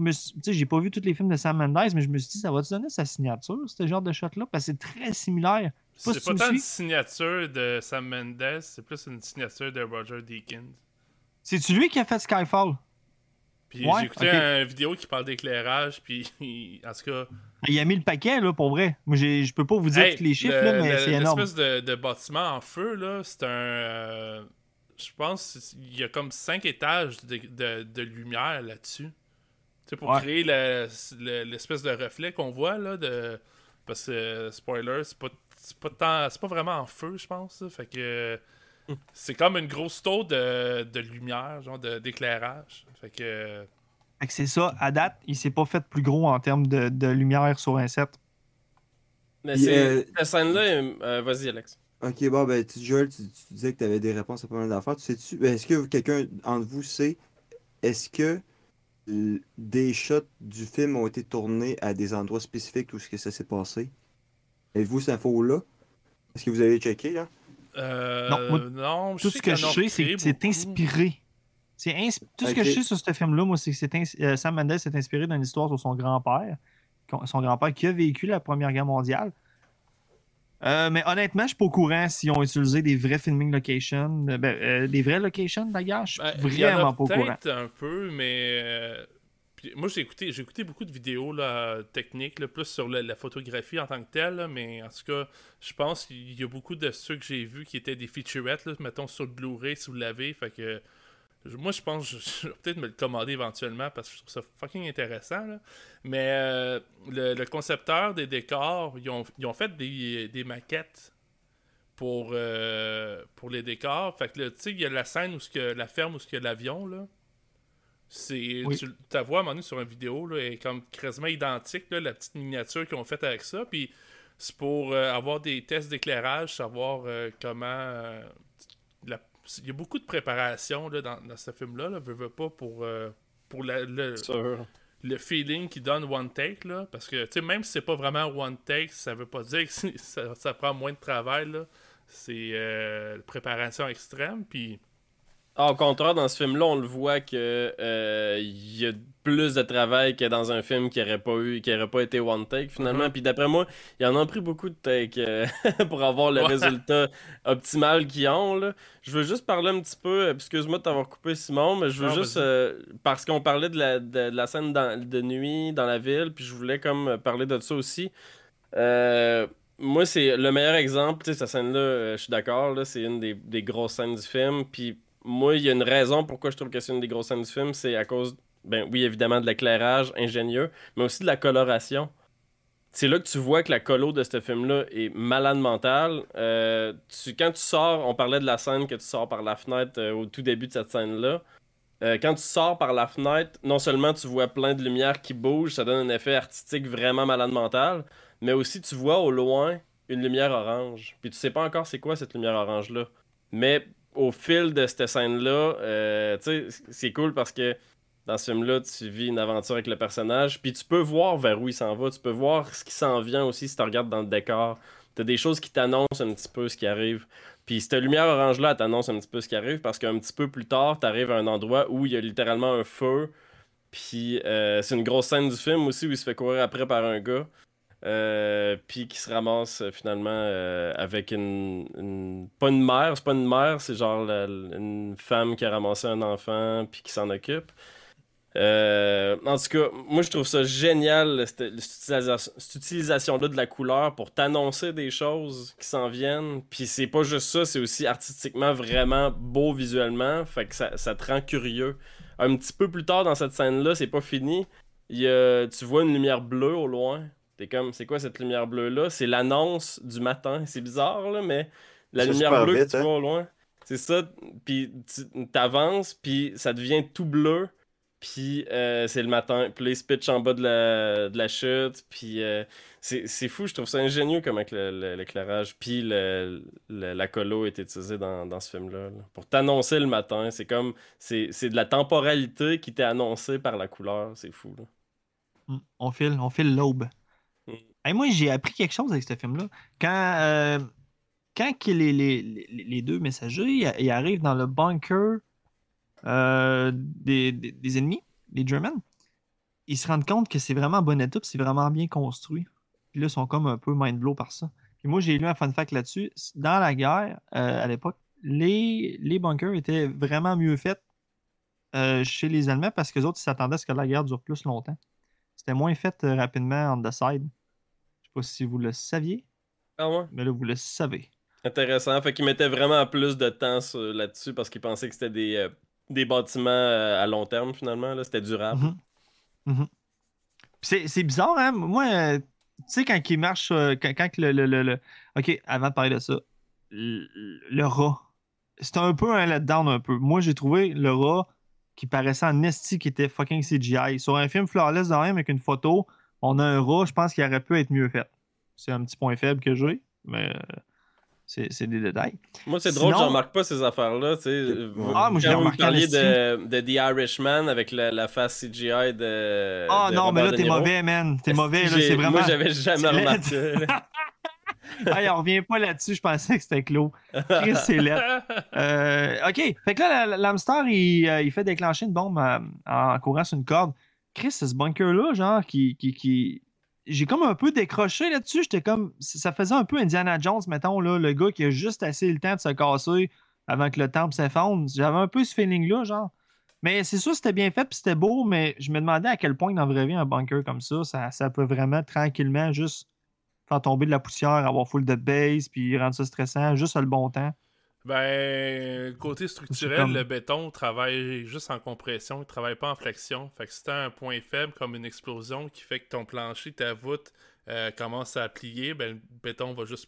j'ai pas vu tous les films de Sam Mendes, mais je me suis dit, ça va te donner sa signature, ce genre de shot-là? Parce que c'est très similaire. Pas C'est pas tant une signature de Sam Mendes, c'est plus une signature de Roger Deakins. C'est-tu lui qui a fait Skyfall? Puis Ouais, j'ai écouté une vidéo qui parle d'éclairage, puis en tout cas. Il a mis le paquet, là, pour vrai. Moi, je peux pas vous dire Hey, tous les chiffres, le- là, mais c'est énorme. L'espèce de, de bâtiment en feu, là, c'est un. euh, je pense il y a comme cinq étages de, de- de lumière là-dessus. Tu sais, pour Ouais. créer le- le- l'espèce de reflet qu'on voit, là, de. Parce que, euh, spoiler, c'est pas, c'est pas, tant- c'est pas vraiment en feu, je pense. Fait que. C'est comme une grosse taux de, de lumière, genre de- d'éclairage. Fait que. Fait que c'est ça. À date, il s'est pas fait plus gros en termes de, de lumière sur un set. Mais euh, Cette scène-là, euh, vas-y, Alex. Ok, bon, ben, tu, Joel, tu, tu disais que tu avais des réponses à pas mal d'affaires. Tu sais-tu, ben, est-ce que quelqu'un entre vous sait, est-ce que des shots du film ont été tournés à des endroits spécifiques où ce que ça s'est passé? Avez-vous cette info-là? Est-ce que vous avez checké, là? Euh, Non, moi, non, Tout ce que je sais, c'est que c'est inspiré. C'est ins- Tout ce que je sais sur ce film-là, moi, c'est que c'est ins- euh, Sam Mendes s'est inspiré d'une histoire sur son grand-père. Son grand-père qui a vécu la Première Guerre mondiale. Euh, mais honnêtement, je suis pas au courant s'ils ont utilisé des vrais filming locations. ben, euh, des vraies locations, d'ailleurs. Je suis Ben, il y en a vraiment pas au courant. peut-être un peu, mais euh, moi j'ai écouté, j'ai écouté beaucoup de vidéos là, techniques, plus sur la, photographie en tant que telle, mais en tout cas, je pense qu'il y a beaucoup de ceux que j'ai vus qui étaient des featurettes, mettons sur le Blu-ray si vous l'avez, fait que moi, je pense que je, vais peut-être me le commander éventuellement parce que je trouve ça fucking intéressant. là. Mais euh, le, concepteur des décors, ils ont, ils ont fait des, des maquettes pour, euh, pour les décors. Fait que tu sais, il y a la scène où que, la ferme où ce a l'avion, là. C'est, Oui. Tu la vois à un moment donné sur une vidéo, là, elle est comme quasiment identique, là, la petite miniature qu'ils ont faite avec ça. Puis c'est pour euh, avoir des tests d'éclairage, savoir euh, comment. euh, la- Il y a beaucoup de préparation là, dans, dans ce film-là, là, veux, veux pas, pour, pour la- le, le feeling qui donne One Take, là, parce que, tu sais, même si c'est pas vraiment One Take, ça veut pas dire que ça, ça prend moins de travail, là. C'est préparation extrême, puis... Ah, au contraire, dans ce film-là, on le voit que euh, il y a plus de travail que dans un film qui aurait pas eu, qui aurait pas été one take finalement. Mhm. Puis d'après moi, il en a pris beaucoup de takes euh, pour avoir le Ouais. résultat optimal qu'ils ont. Là. Je veux juste parler un petit peu, excuse-moi de t'avoir coupé Simon, mais je veux Non, juste euh, parce qu'on parlait de la, de, de la scène dans- de nuit dans la ville, puis je voulais comme parler de ça aussi. Euh, moi, c'est le meilleur exemple. Tu sais, cette scène-là, je suis d'accord, là, c'est une des, des grosses scènes du film. Puis moi, il y a une raison pourquoi je trouve que c'est une des grosses scènes du film. C'est à cause, ben oui, évidemment, de l'éclairage ingénieux, mais aussi de la coloration. C'est là que tu vois que la colo de ce film-là est malade mentale. Euh, tu, quand tu sors, on parlait de la scène que tu sors par la fenêtre euh, au tout début de cette scène-là. Euh, quand tu sors par la fenêtre, non seulement tu vois plein de lumière qui bouge, ça donne un effet artistique vraiment malade mental, mais aussi tu vois au loin une lumière orange. Puis tu sais pas encore c'est quoi cette lumière orange-là. Mais au fil de cette scène-là, euh, tu sais, c'est cool parce que dans ce film-là, tu vis une aventure avec le personnage, puis tu peux voir vers où il s'en va, tu peux voir ce qui s'en vient aussi si tu regardes dans le décor. T'as des choses qui t'annoncent un petit peu ce qui arrive. Puis cette lumière orange-là, t'annonce un petit peu ce qui arrive parce qu'un petit peu plus tard, t'arrives à un endroit où il y a littéralement un feu. Puis euh, c'est une grosse scène du film aussi où il se fait courir après par un gars. Euh, puis qui se ramasse euh, finalement euh, avec une, Pas une mère, c'est pas une mère, c'est genre une femme qui a ramassé un enfant puis qui s'en occupe. En tout cas, moi je trouve ça génial, cette, cette utilisation- cette utilisation-là de la couleur pour t'annoncer des choses qui s'en viennent. Puis c'est pas juste ça, c'est aussi artistiquement vraiment beau visuellement. Fait que ça, ça te rend curieux. Un petit peu plus tard dans cette scène-là, c'est pas fini. Il y tu vois une lumière bleue au loin. T'es comme, c'est quoi cette lumière bleue-là? C'est l'annonce du matin. C'est bizarre, là, mais la lumière bleue vite, que tu hein? vois au loin, c'est ça. Puis tu t'avances, puis ça devient tout bleu. Puis euh, c'est le matin. Puis là, il se pitch en bas de la, de la chute. Puis euh, c'est c'est fou, je trouve ça ingénieux comment l'éclairage. Puis le- le- la colo est utilisée dans, dans ce film-là. là. Pour t'annoncer le matin. C'est comme. C'est c'est de la temporalité qui t'est annoncée par la couleur. C'est fou. Là. Mm, On file, on file l'aube. Hey, moi, j'ai appris quelque chose avec ce film-là. Quand, euh, quand les, les- les- deux messagers arrivent dans le bunker euh, des, des- des ennemis, les Germans, ils se rendent compte que c'est vraiment en bon état, c'est vraiment bien construit. Puis là, ils sont comme un peu mind blow par ça. Puis moi, j'ai lu un fun fact là-dessus. Dans la guerre, euh, à l'époque, les, les bunkers étaient vraiment mieux faits chez les Allemands parce que les autres s'attendaient à ce que la guerre dure plus longtemps. C'était moins fait rapidement on the side. Pas si vous le saviez, Ah ouais? mais là, vous le savez. Intéressant. Fait qu'ils mettaient vraiment plus de temps là-dessus parce qu'ils pensaient que c'était des, euh, des bâtiments euh, à long terme finalement. là. C'était durable. Mhm. Mhm. Puis C'est c'est bizarre, hein? Moi, euh, tu sais, quand il marche, quand, quand le, le- le- le- Ok, avant de parler de ça, le, le rat, c'est un peu un letdown, un peu. Moi, j'ai trouvé le rat qui paraissait en esti qui était fucking CGI. Sur un film flawless de même avec une photo, on a un rat, je pense qu'il aurait pu être mieux fait. C'est un petit point faible que j'ai, mais euh, c'est c'est des détails. Moi, c'est Sinon- drôle, j'en remarque pas ces affaires-là. Ah, moi, je Quand vous parliez de, de The Irishman avec la, la face CGI de. Ah de non, mais là, t'es mauvais, man. T'es mauvais, là. C'est vraiment. Moi, j'avais jamais remarqué. là. Hey, on revient pas là-dessus, je pensais que c'était clos. Chris, c'est laid. Euh, ok, fait que là, l'hamster, il, euh, il fait déclencher une bombe en courant sur une corde. Chris, c'est ce bunker-là, genre, qui. J'ai comme un peu décroché là-dessus. J'étais comme. Ça faisait un peu Indiana Jones, mettons, là, le gars qui a juste assez le temps de se casser avant que le temple s'effondre. J'avais un peu ce feeling-là, genre. Mais c'est sûr, c'était bien fait, puis c'était beau, mais je me demandais à quel point, dans la vraie vie, un bunker comme ça, ça, ça peut vraiment tranquillement juste faire tomber de la poussière, avoir full de base, puis rendre ça stressant, juste le bon temps. Ben, côté structurel, comme- le béton travaille juste en compression, il travaille pas en flexion. Fait que si t'as un point faible comme une explosion qui fait que ton plancher, ta voûte euh, commence à plier, ben le béton va juste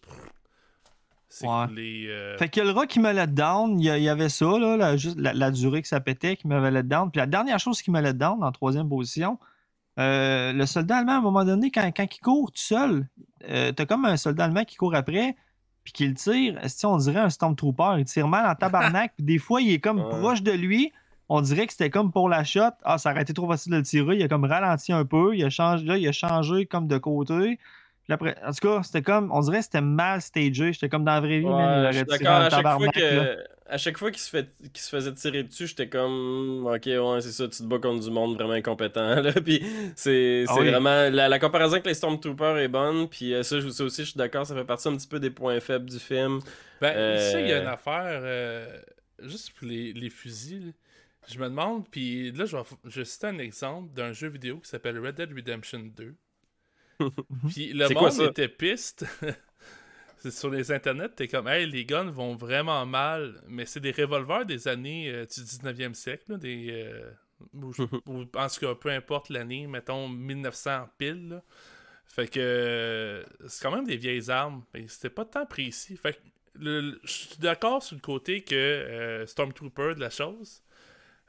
s'écouler. euh, Fait que le rat qui me let down, il y, avait ça, là, la, juste la, la durée que ça pétait qui m'avait let down. Puis la dernière chose qui me let down en troisième position, euh, le soldat allemand, à un moment donné, quand, quand il court tout seul, euh, t'as comme un soldat allemand qui court après, puis qui le tire. que on dirait un Stormtrooper? Il tire mal en tabarnak, puis des fois, il est comme Ouais. proche de lui. On dirait que c'était comme pour la shot. Ah, ça aurait été trop facile de le tirer. Il a comme ralenti un peu. Il a changé, là, il a changé comme de côté. Puis après, en tout cas, c'était comme, on dirait que c'était mal stagé. J'étais comme dans la vraie vie, Ouais, je suis d'accord. À chaque fois que, à chaque fois qu'il se, fait, qu'il se faisait tirer dessus, j'étais comme, ok, ouais, c'est ça, tu te bats contre du monde vraiment incompétent. Là. Puis c'est, Ah oui. vraiment. La, la comparaison avec les Stormtroopers est bonne. Puis euh, ça, je- ça aussi, je suis d'accord, ça fait partie un petit peu des points faibles du film. Ben, Euh, ici, il y a une affaire, euh, juste pour les, les fusils, là. je me demande, puis là, je vais, je vais citer un exemple d'un jeu vidéo qui s'appelle Red Dead Redemption 2. Puis le quoi monde était piste. Sur les internets, t'es comme, hey, les guns vont vraiment mal, mais c'est des revolvers des années euh, du 19e siècle, là, des. euh, ou, ou en tout cas, peu importe l'année, mettons 1900 pile. là. Fait que euh, c'est quand même des vieilles armes. C'était pas tant précis. Fait que je suis d'accord sur le côté que Stormtrooper de la chose.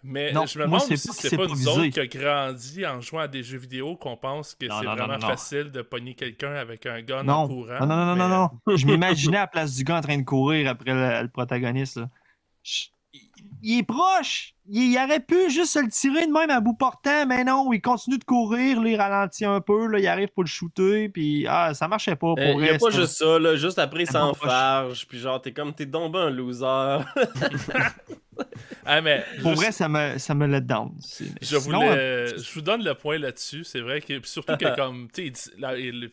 Mais Non, je me demande si c'est pas nous autres qui a grandi en jouant à des jeux vidéo qu'on pense que c'est vraiment non, facile de pogner quelqu'un avec un gun en courant. Non, non, non, non, mais- non, non. Je m'imaginais à la place du gars en train de courir après le, le protagoniste. là. Je- il- est proche. Il, il aurait pu juste se le tirer de même à bout portant, mais non, il continue de courir, là, il ralentit un peu, là, il arrive pour le shooter, puis ah, ça marchait pas pour Il n'y vrai, a pas juste ça, là, juste après, il s'enfarge. Puis genre, t'es comme, t'es donc ben un loser. Ah, mais Pour juste- vrai, ça me, ça me let down. C'est- Je, sinon, voulais, euh, je vous donne le point là-dessus. C'est vrai que puis surtout que comme tu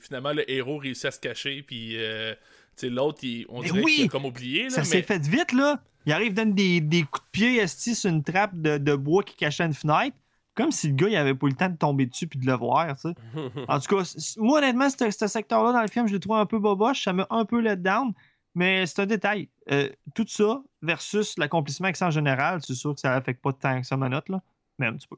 finalement le héros réussit à se cacher puis euh, tu sais, l'autre on Mais dirait oui! qu'il a comme oublié là, ça mais s'est fait vite, là. Il arrive, donne des, des coups de pied esti, sur une trappe de, de bois qui cachait une fenêtre, comme si le gars, il avait pas eu le temps de tomber dessus puis de le voir, tu sais. En tout cas, moi, honnêtement, ce ce secteur-là dans le film, je l'ai trouvé un peu boboche. Ça m'a un peu let down. Mais c'est un détail. Euh, tout ça versus l'accomplissement en général, c'est sûr que ça affecte pas tant que ça ma note, là. Mais un petit peu.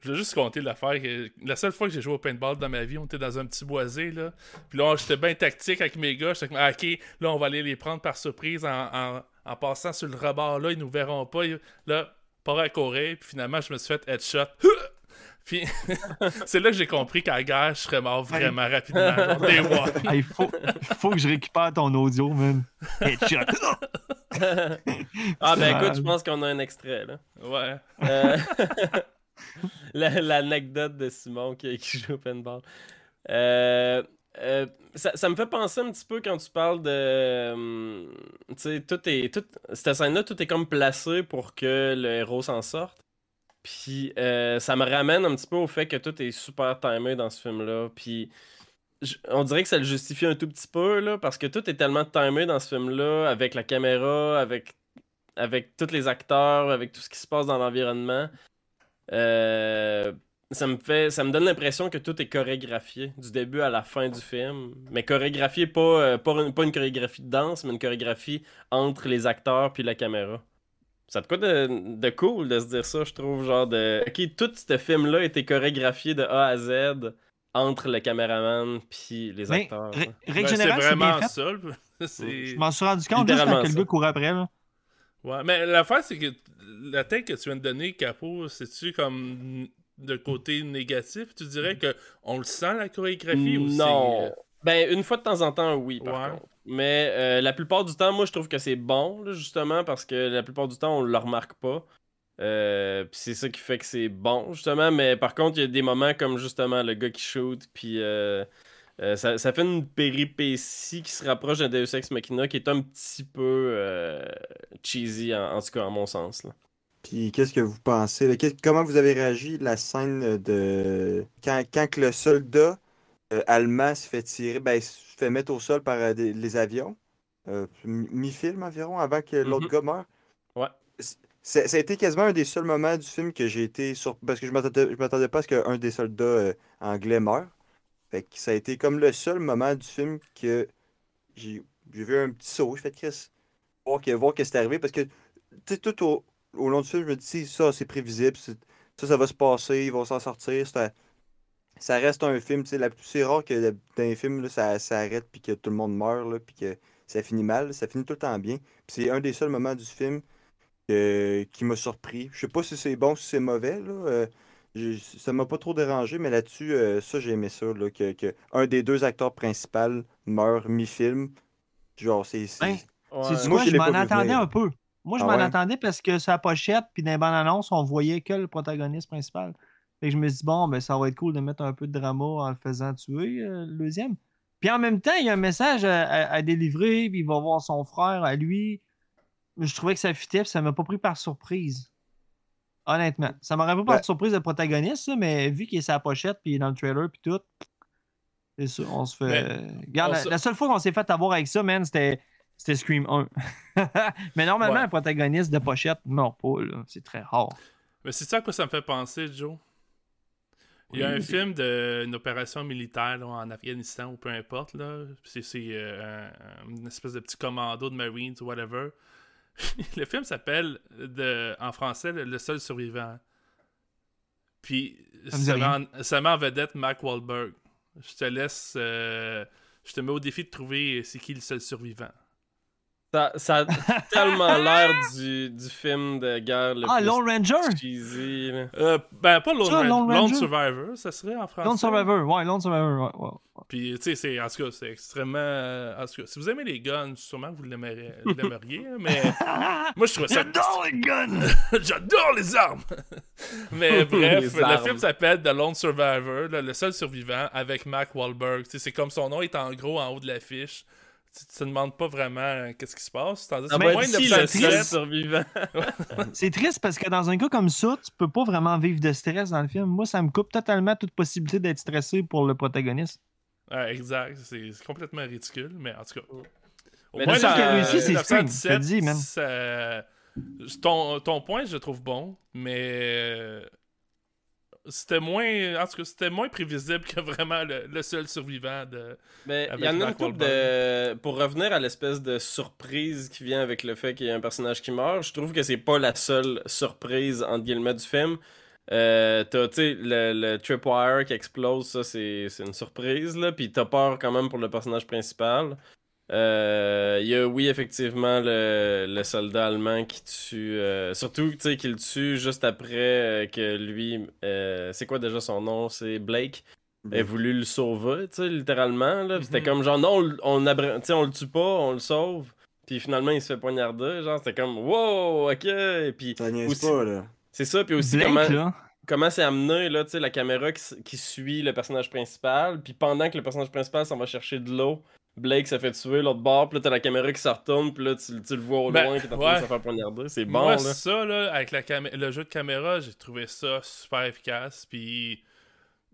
Je vais juste compter l'affaire. que La seule fois que j'ai joué au paintball dans ma vie, on était dans un petit boisé, là. Puis là, j'étais bien tactique avec mes gars. J'étais comme, ah, ok, là, on va aller les prendre par surprise en, en- en passant sur le rebord, là. Ils nous verront pas. Là, pas à courir. Puis finalement, je me suis fait headshot. Puis c'est là que j'ai compris qu'à la guerre, je serais mort vraiment rapidement. Il faut, faut que je récupère ton audio, man. Headshot. ah, ben écoute, je pense qu'on a un extrait, là. Ouais. Euh, la- L'anecdote de Simon qui, qui joue au pinball. Euh, euh, ça, me fait penser un petit peu quand tu parles de. hum, tu sais, tout est. Tout, cette scène-là, tout est comme placé pour que le héros s'en sorte. Puis euh, ça me ramène un petit peu au fait que tout est super timé dans ce film-là. Puis on dirait que ça le justifie un tout petit peu, là, parce que tout est tellement timé dans ce film-là, avec la caméra, avec, avec tous les acteurs, avec tout ce qui se passe dans l'environnement. Euh, ça me fait ça me donne l'impression que tout est chorégraphié du début à la fin du film mais chorégraphié pas euh, pas, une, pas une chorégraphie de danse mais une chorégraphie entre les acteurs puis la caméra ça te quoi de, de cool de se dire ça je trouve genre de ok tout ce film là était chorégraphié de A à Z entre le caméraman puis les Mais, acteurs ré- Ben, règle c'est générale, c'est vraiment bien fait. ça. le- c'est- Je m'en suis rendu compte juste quand le gars courait après, là. Ouais, mais l'affaire, c'est que la tête que tu viens de donner, Capo, c'est-tu comme de côté négatif? Tu dirais que on le sent, la chorégraphie, ou c'est, Non. euh, Ben, une fois de temps en temps, oui, par Ouais. contre. Mais euh, la plupart du temps, moi, je trouve que c'est bon, là, justement, parce que la plupart du temps, on le remarque pas. Euh, puis c'est ça qui fait que c'est bon, justement. Mais par contre, il y a des moments comme, justement, le gars qui shoot, puis euh, ça, ça fait une péripétie qui se rapproche d'un Deus Ex Machina qui est un petit peu cheesy, en, en tout cas, à mon sens. Là. Puis qu'est-ce que vous pensez? Comment vous avez réagi la scène de quand, quand que le soldat euh, allemand se fait tirer, ben, il se fait mettre au sol par euh, des- les avions, euh, mi- mi-film environ, avant que l'autre Mhm. gars meure? Ouais. Ça, a été quasiment un des seuls moments du film que j'ai été sur parce que je m'attendais je m'attendais pas à ce qu'un des soldats euh, anglais meure. Fait que ça a été comme le seul moment du film que j'ai vu un petit saut. J'ai fait Chris. voir, que, voir qu'est-ce qui est arrivé. Parce que, tu sais, tout au, au long du film, je me dis, ça, c'est prévisible. Ça, ça va se passer, ils vont s'en sortir. un- ça reste un film. tu sais, la- C'est rare que le- dans les films, là, ça, ça arrête puis que tout le monde meurt, là, puis que ça finit mal. Ça finit tout le temps bien. C'est un des seuls moments du film que- qui m'a surpris. Je sais pas si c'est bon ou si c'est mauvais. Là. euh, ça m'a pas trop dérangé, mais là-dessus, euh, ça, j'ai aimé ça. Là, que, que un des deux acteurs principaux meurt mi-film. Genre, c'est. c'est- Ben, Ouais. C'est Moi, quoi, je m'en attendais venir. un peu. Moi, je Ah m'en ouais? attendais parce que la pochette, puis dans les bandes annonces, on voyait que le protagoniste principal. Fait que je me suis dit, bon, ben, ça va être cool de mettre un peu de drama en le faisant tuer, euh, le deuxième. Puis en même temps, il y a un message à, à- à délivrer, puis il va voir son frère à lui. Je trouvais que ça fitait, puis ça m'a pas pris par surprise. Honnêtement. Ça m'aurait pas pris Ouais. par surprise le protagoniste, ça, mais vu qu'il est la pochette, puis il est dans le trailer, puis tout. C'est ça, on se fait. Mais, Regarde, la, la seule fois qu'on s'est fait avoir avec ça, man, c'était. C'était Scream 1. Mais normalement, Ouais. un protagoniste de pochette meurt pas, là. C'est très rare. Mais c'est ça à quoi ça me fait penser, Joe? Il y a un film d'une opération militaire là, en Afghanistan ou peu importe. là. C'est c'est, euh, un- une espèce de petit commando de Marines ou whatever. le film s'appelle de- en français Le seul survivant. Puis met, en, ça met en vedette Mark Wahlberg. Je te laisse. euh, je te mets au défi de trouver c'est qui le seul survivant. Ça, ça a tellement l'air du, du film de guerre le Ah, plus Lone Ranger! cheesy. Euh, ben, pas Lone, Ça, Ran- Lone Lone Ranger? Survivor, ça serait en français. Lone Survivor, ouais, Lone Survivor, ouais, ouais. Puis, tu sais, c'est, en tout cas, c'est extrêmement. En tout cas, si vous aimez les guns, sûrement vous l'aimeriez, hein, mais moi, je trouvais ça. J'adore les guns! J'adore les armes! mais bref, le film s'appelle The Lone Survivor, là, le seul survivant, avec Mark Wahlberg. Tu sais, c'est comme son nom est en gros en haut de l'affiche. Tu te demandes pas vraiment euh, qu'est-ce qui se passe. Tandis que Ah Mais ben, moins si, le triste. survivant. C'est triste parce que dans un cas comme ça, tu peux pas vraiment vivre de stress dans le film. Moi, ça me coupe totalement toute possibilité d'être stressé pour le protagoniste. Ouais, exact. C'est complètement ridicule, mais en tout cas. Au Mais moins, dans, qui a réussi, c'est Scream, je te le 1917, dis, man. ça- Ton, ton point, je le trouve bon, mais euh, c'était moins. En tout cas, c'était moins prévisible que vraiment le, le seul survivant de. Mais il y en a une couple de. Pour revenir à l'espèce de surprise qui vient avec le fait qu'il y a un personnage qui meurt, je trouve que c'est pas la seule surprise, entre guillemets, du film. Euh, t'as, tu sais, le, le tripwire qui explose, ça, c'est c'est une surprise, là. Puis t'as peur quand même pour le personnage principal. Euh, Il y a, oui, effectivement, le, le soldat allemand qui tue. euh, surtout, tu sais, qu'il tue juste après euh, que lui. euh, c'est quoi déjà son nom? C'est Blake ait voulu le sauver, tu sais, littéralement. Là. C'était Mhm. comme genre, non, on, on, on le tue pas, on le sauve. Puis finalement, il se fait poignarder. Genre, c'était comme, wow, ok. Puis, Ça aussi- pas, là. c'est ça. Puis aussi, Blake, comment, là. comment c'est amené, là, tu sais, la caméra qui, qui suit le personnage principal. Puis pendant que le personnage principal s'en va chercher de l'eau, Blake se fait tuer l'autre bord. Puis là, t'as la caméra qui se retourne. Puis là, tu, tu le vois au Ben, loin qui est en train de se faire poignarder. C'est bon, Moi, là. ça, là, avec la le jeu de caméra, j'ai trouvé ça super efficace. Puis,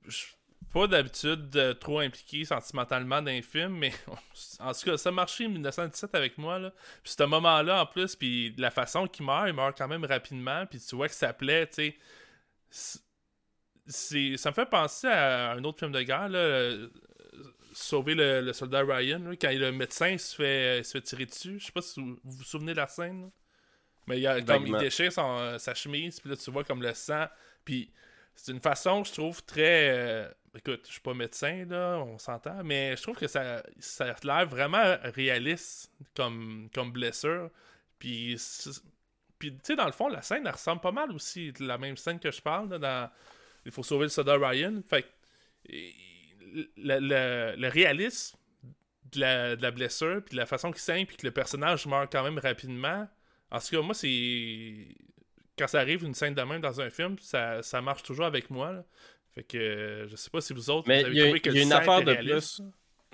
je suis pas d'habitude de trop impliqué sentimentalement dans les films, mais en tout cas, ça marchait en 1917 avec moi. Là. Puis, ce moment-là, en plus, puis la façon qu'il meurt, il meurt quand même rapidement. Puis, tu vois que ça plaît, tu sais. Ça me fait penser à un autre film de guerre, là, euh, Sauver le, le soldat Ryan, là, quand le médecin se fait, se fait tirer dessus. Je sais pas si vous vous, souvenez de la scène. là. Mais il, a, comme, il déchire son, euh, sa chemise, puis là, tu vois comme le sang. Puis c'est une façon, je trouve, très. euh, écoute, je suis pas médecin, là, on s'entend, mais je trouve que ça, ça a l'air vraiment réaliste comme, comme blessure. Puis, puis tu sais, dans le fond, la scène, elle ressemble pas mal aussi. La même scène que je parle, là, dans Il faut sauver le soldat Ryan. Fait et- le, le- le réalisme de la, de la blessure, puis de la façon qu'il saigne, puis que le personnage meurt quand même rapidement. En tout cas, moi, c'est. Quand ça arrive, une scène de même dans un film, ça, ça marche toujours avec moi. là. Fait que euh, je sais pas si vous autres, Mais vous il y avez a- trouvé que y a une affaire de réaliste.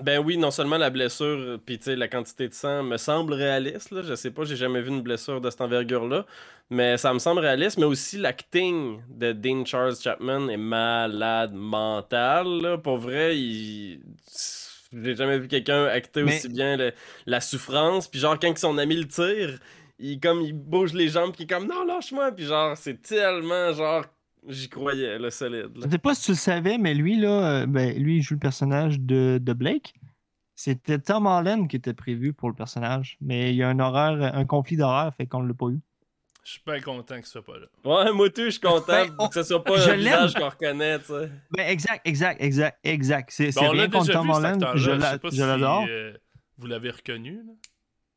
Ben oui, non seulement la blessure, puis tu sais, la quantité de sang me semble réaliste, là. Je sais pas, j'ai jamais vu une blessure de cette envergure-là. Mais ça me semble réaliste, mais aussi l'acting de Dean Charles Chapman est malade mental, là. Pour vrai, il. J'ai jamais vu quelqu'un acter Mais- aussi bien le- la souffrance. Puis genre, quand son ami le tire, il, comme, il bouge les jambes, puis il est comme non, lâche-moi. Puis genre, c'est tellement genre. J'y croyais, le solide. là. Je sais pas si tu le savais, mais lui, là, euh, ben, lui, il joue le personnage de, de Blake. C'était Tom Holland qui était prévu pour le personnage, mais il y a un horaire, un conflit d'horaire, fait qu'on ne l'a pas eu. Je suis bien content qu'il soit pas là. Ouais, moi tout, je suis content Ben, on- que ce soit pas je un l'aime. visage qu'on reconnaît, tu sais. Ben, exact, exact, exact, exact. C'est c'est Ben, rien contre Tom Holland, je Je l'a- sais pas je si l'adore. euh, vous l'avez reconnu. là.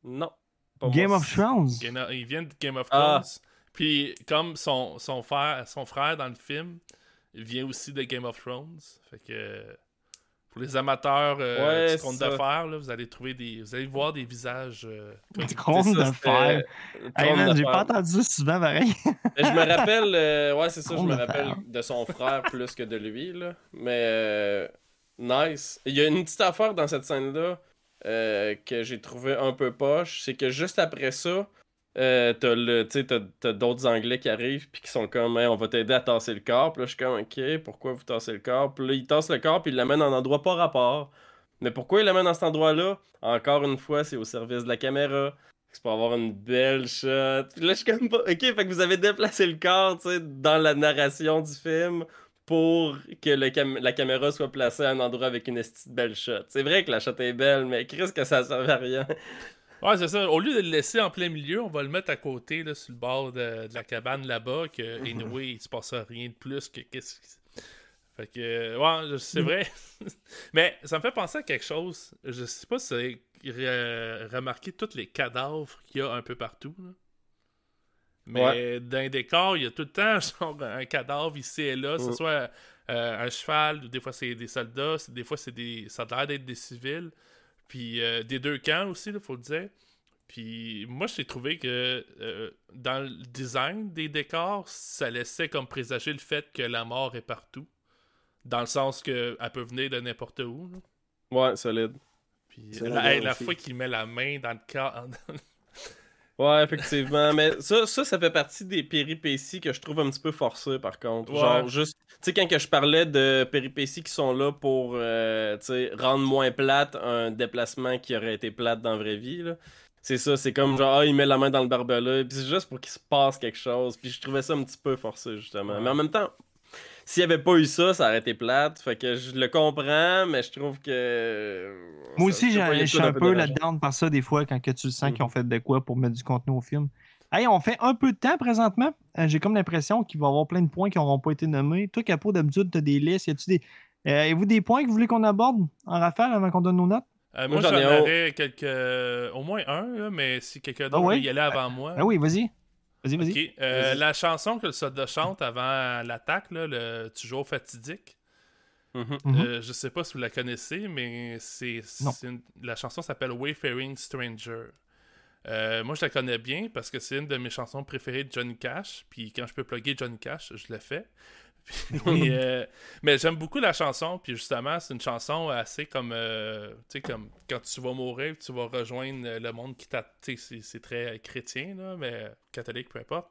Non. pas Game moi. of Thrones. Il vient de Game of Ah. Puis comme son, son, frère, son frère dans le film, il vient aussi de Game of Thrones. Fait que pour les amateurs euh, Ouais, du d'affaires, là, vous allez trouver des. Vous allez voir des visages. euh, Du compte Hey, trône man, J'ai d'affaires. pas entendu souvent pareil. Mais je me rappelle, euh, ouais, c'est ça, je me de rappelle de son frère plus que de lui, là. Mais, euh, nice. Il y a une petite affaire dans cette scène-là euh, que j'ai trouvé un peu poche, c'est que juste après ça, euh, t'as d'autres Anglais qui arrivent puis qui sont comme, on va t'aider à tasser le corps. Puis là, je suis comme, ok, pourquoi vous tassez le corps? Puis là, ils tassent le corps puis ils l'amènent en endroit pas rapport. Mais pourquoi ils l'amènent dans cet endroit-là? Encore une fois, c'est au service de la caméra. C'est pour avoir une belle shot. Là, je suis comme. Ok, fait que vous avez déplacé le corps, dans la narration du film pour que la caméra soit placée à un endroit avec une belle shot. C'est vrai que la shot est belle, mais Chris, que ça servait à rien. Ouais, c'est ça. Au lieu de le laisser en plein milieu, on va le mettre à côté, là, sur le bord de, de la cabane là-bas, que, anyway, il se passe rien de plus que qu'est-ce qui... Fait que, ouais, c'est vrai. Mais ça me fait penser à quelque chose. Je sais pas si vous avez re- remarqué tous les cadavres qu'il y a un peu partout, là. Mais dans les décors, il y a tout le temps genre un cadavre ici et là, que ce Mm. soit euh, un cheval, ou des fois c'est des soldats, des fois c'est des. ça a l'air d'être des civils. Puis euh, des deux camps aussi, il faut le dire. Puis moi, j'ai trouvé que euh, dans le design des décors, ça laissait comme présager le fait que la mort est partout. Dans le sens qu'elle peut venir de n'importe où. là. Ouais, solide. Puis la, fois qu'il met la main dans le corps. Ouais, effectivement. mais ça, ça, ça fait partie des péripéties que je trouve un petit peu forcées, par contre. Ouais. Genre, juste. Tu sais, quand que je parlais de péripéties qui sont là pour, euh, tu sais, rendre moins plate un déplacement qui aurait été plate dans la vraie vie, là. C'est ça, c'est comme genre, ah, il met la main dans le barbelé, puis c'est juste pour qu'il se passe quelque chose. Puis je trouvais ça un petit peu forcé, justement. Mais en même temps, s'il n'y avait pas eu ça, ça aurait été plate. Fait que je le comprends, mais je trouve que. Moi ça- aussi, je suis un peu là-dedans par ça des fois quand que tu sens qu'ils ont fait de quoi pour mettre du contenu au film. Hey, on fait un peu de temps présentement. Euh, J'ai comme l'impression qu'il va y avoir plein de points qui n'auront pas été nommés. Toi, Capo, d'habitude, tu as des listes. Y a-tu des. Euh, Avez-vous des points que vous voulez qu'on aborde en rafale avant qu'on donne nos notes? Euh, Moi, moi, j'en aurais quelques. Au moins un, là, mais si quelqu'un d'autre Ah veut y aller avant moi. Ah oui, vas-y. Vas-y, euh, Vas-y. la chanson que le soldat chante avant l'attaque, le toujours fatidique. Mhm. Euh, je sais pas si vous la connaissez, mais c'est Non. c'est une- la chanson s'appelle Wayfaring Stranger. Euh, moi, je la connais bien parce que c'est une de mes chansons préférées de Johnny Cash. Puis quand je peux plugger Johnny Cash, je le fais. Euh, mais j'aime beaucoup la chanson. Puis justement, c'est une chanson assez comme, euh, tu sais, comme quand tu vas mourir, tu vas rejoindre le monde qui t'a. C'est- très chrétien, là, mais catholique, peu importe.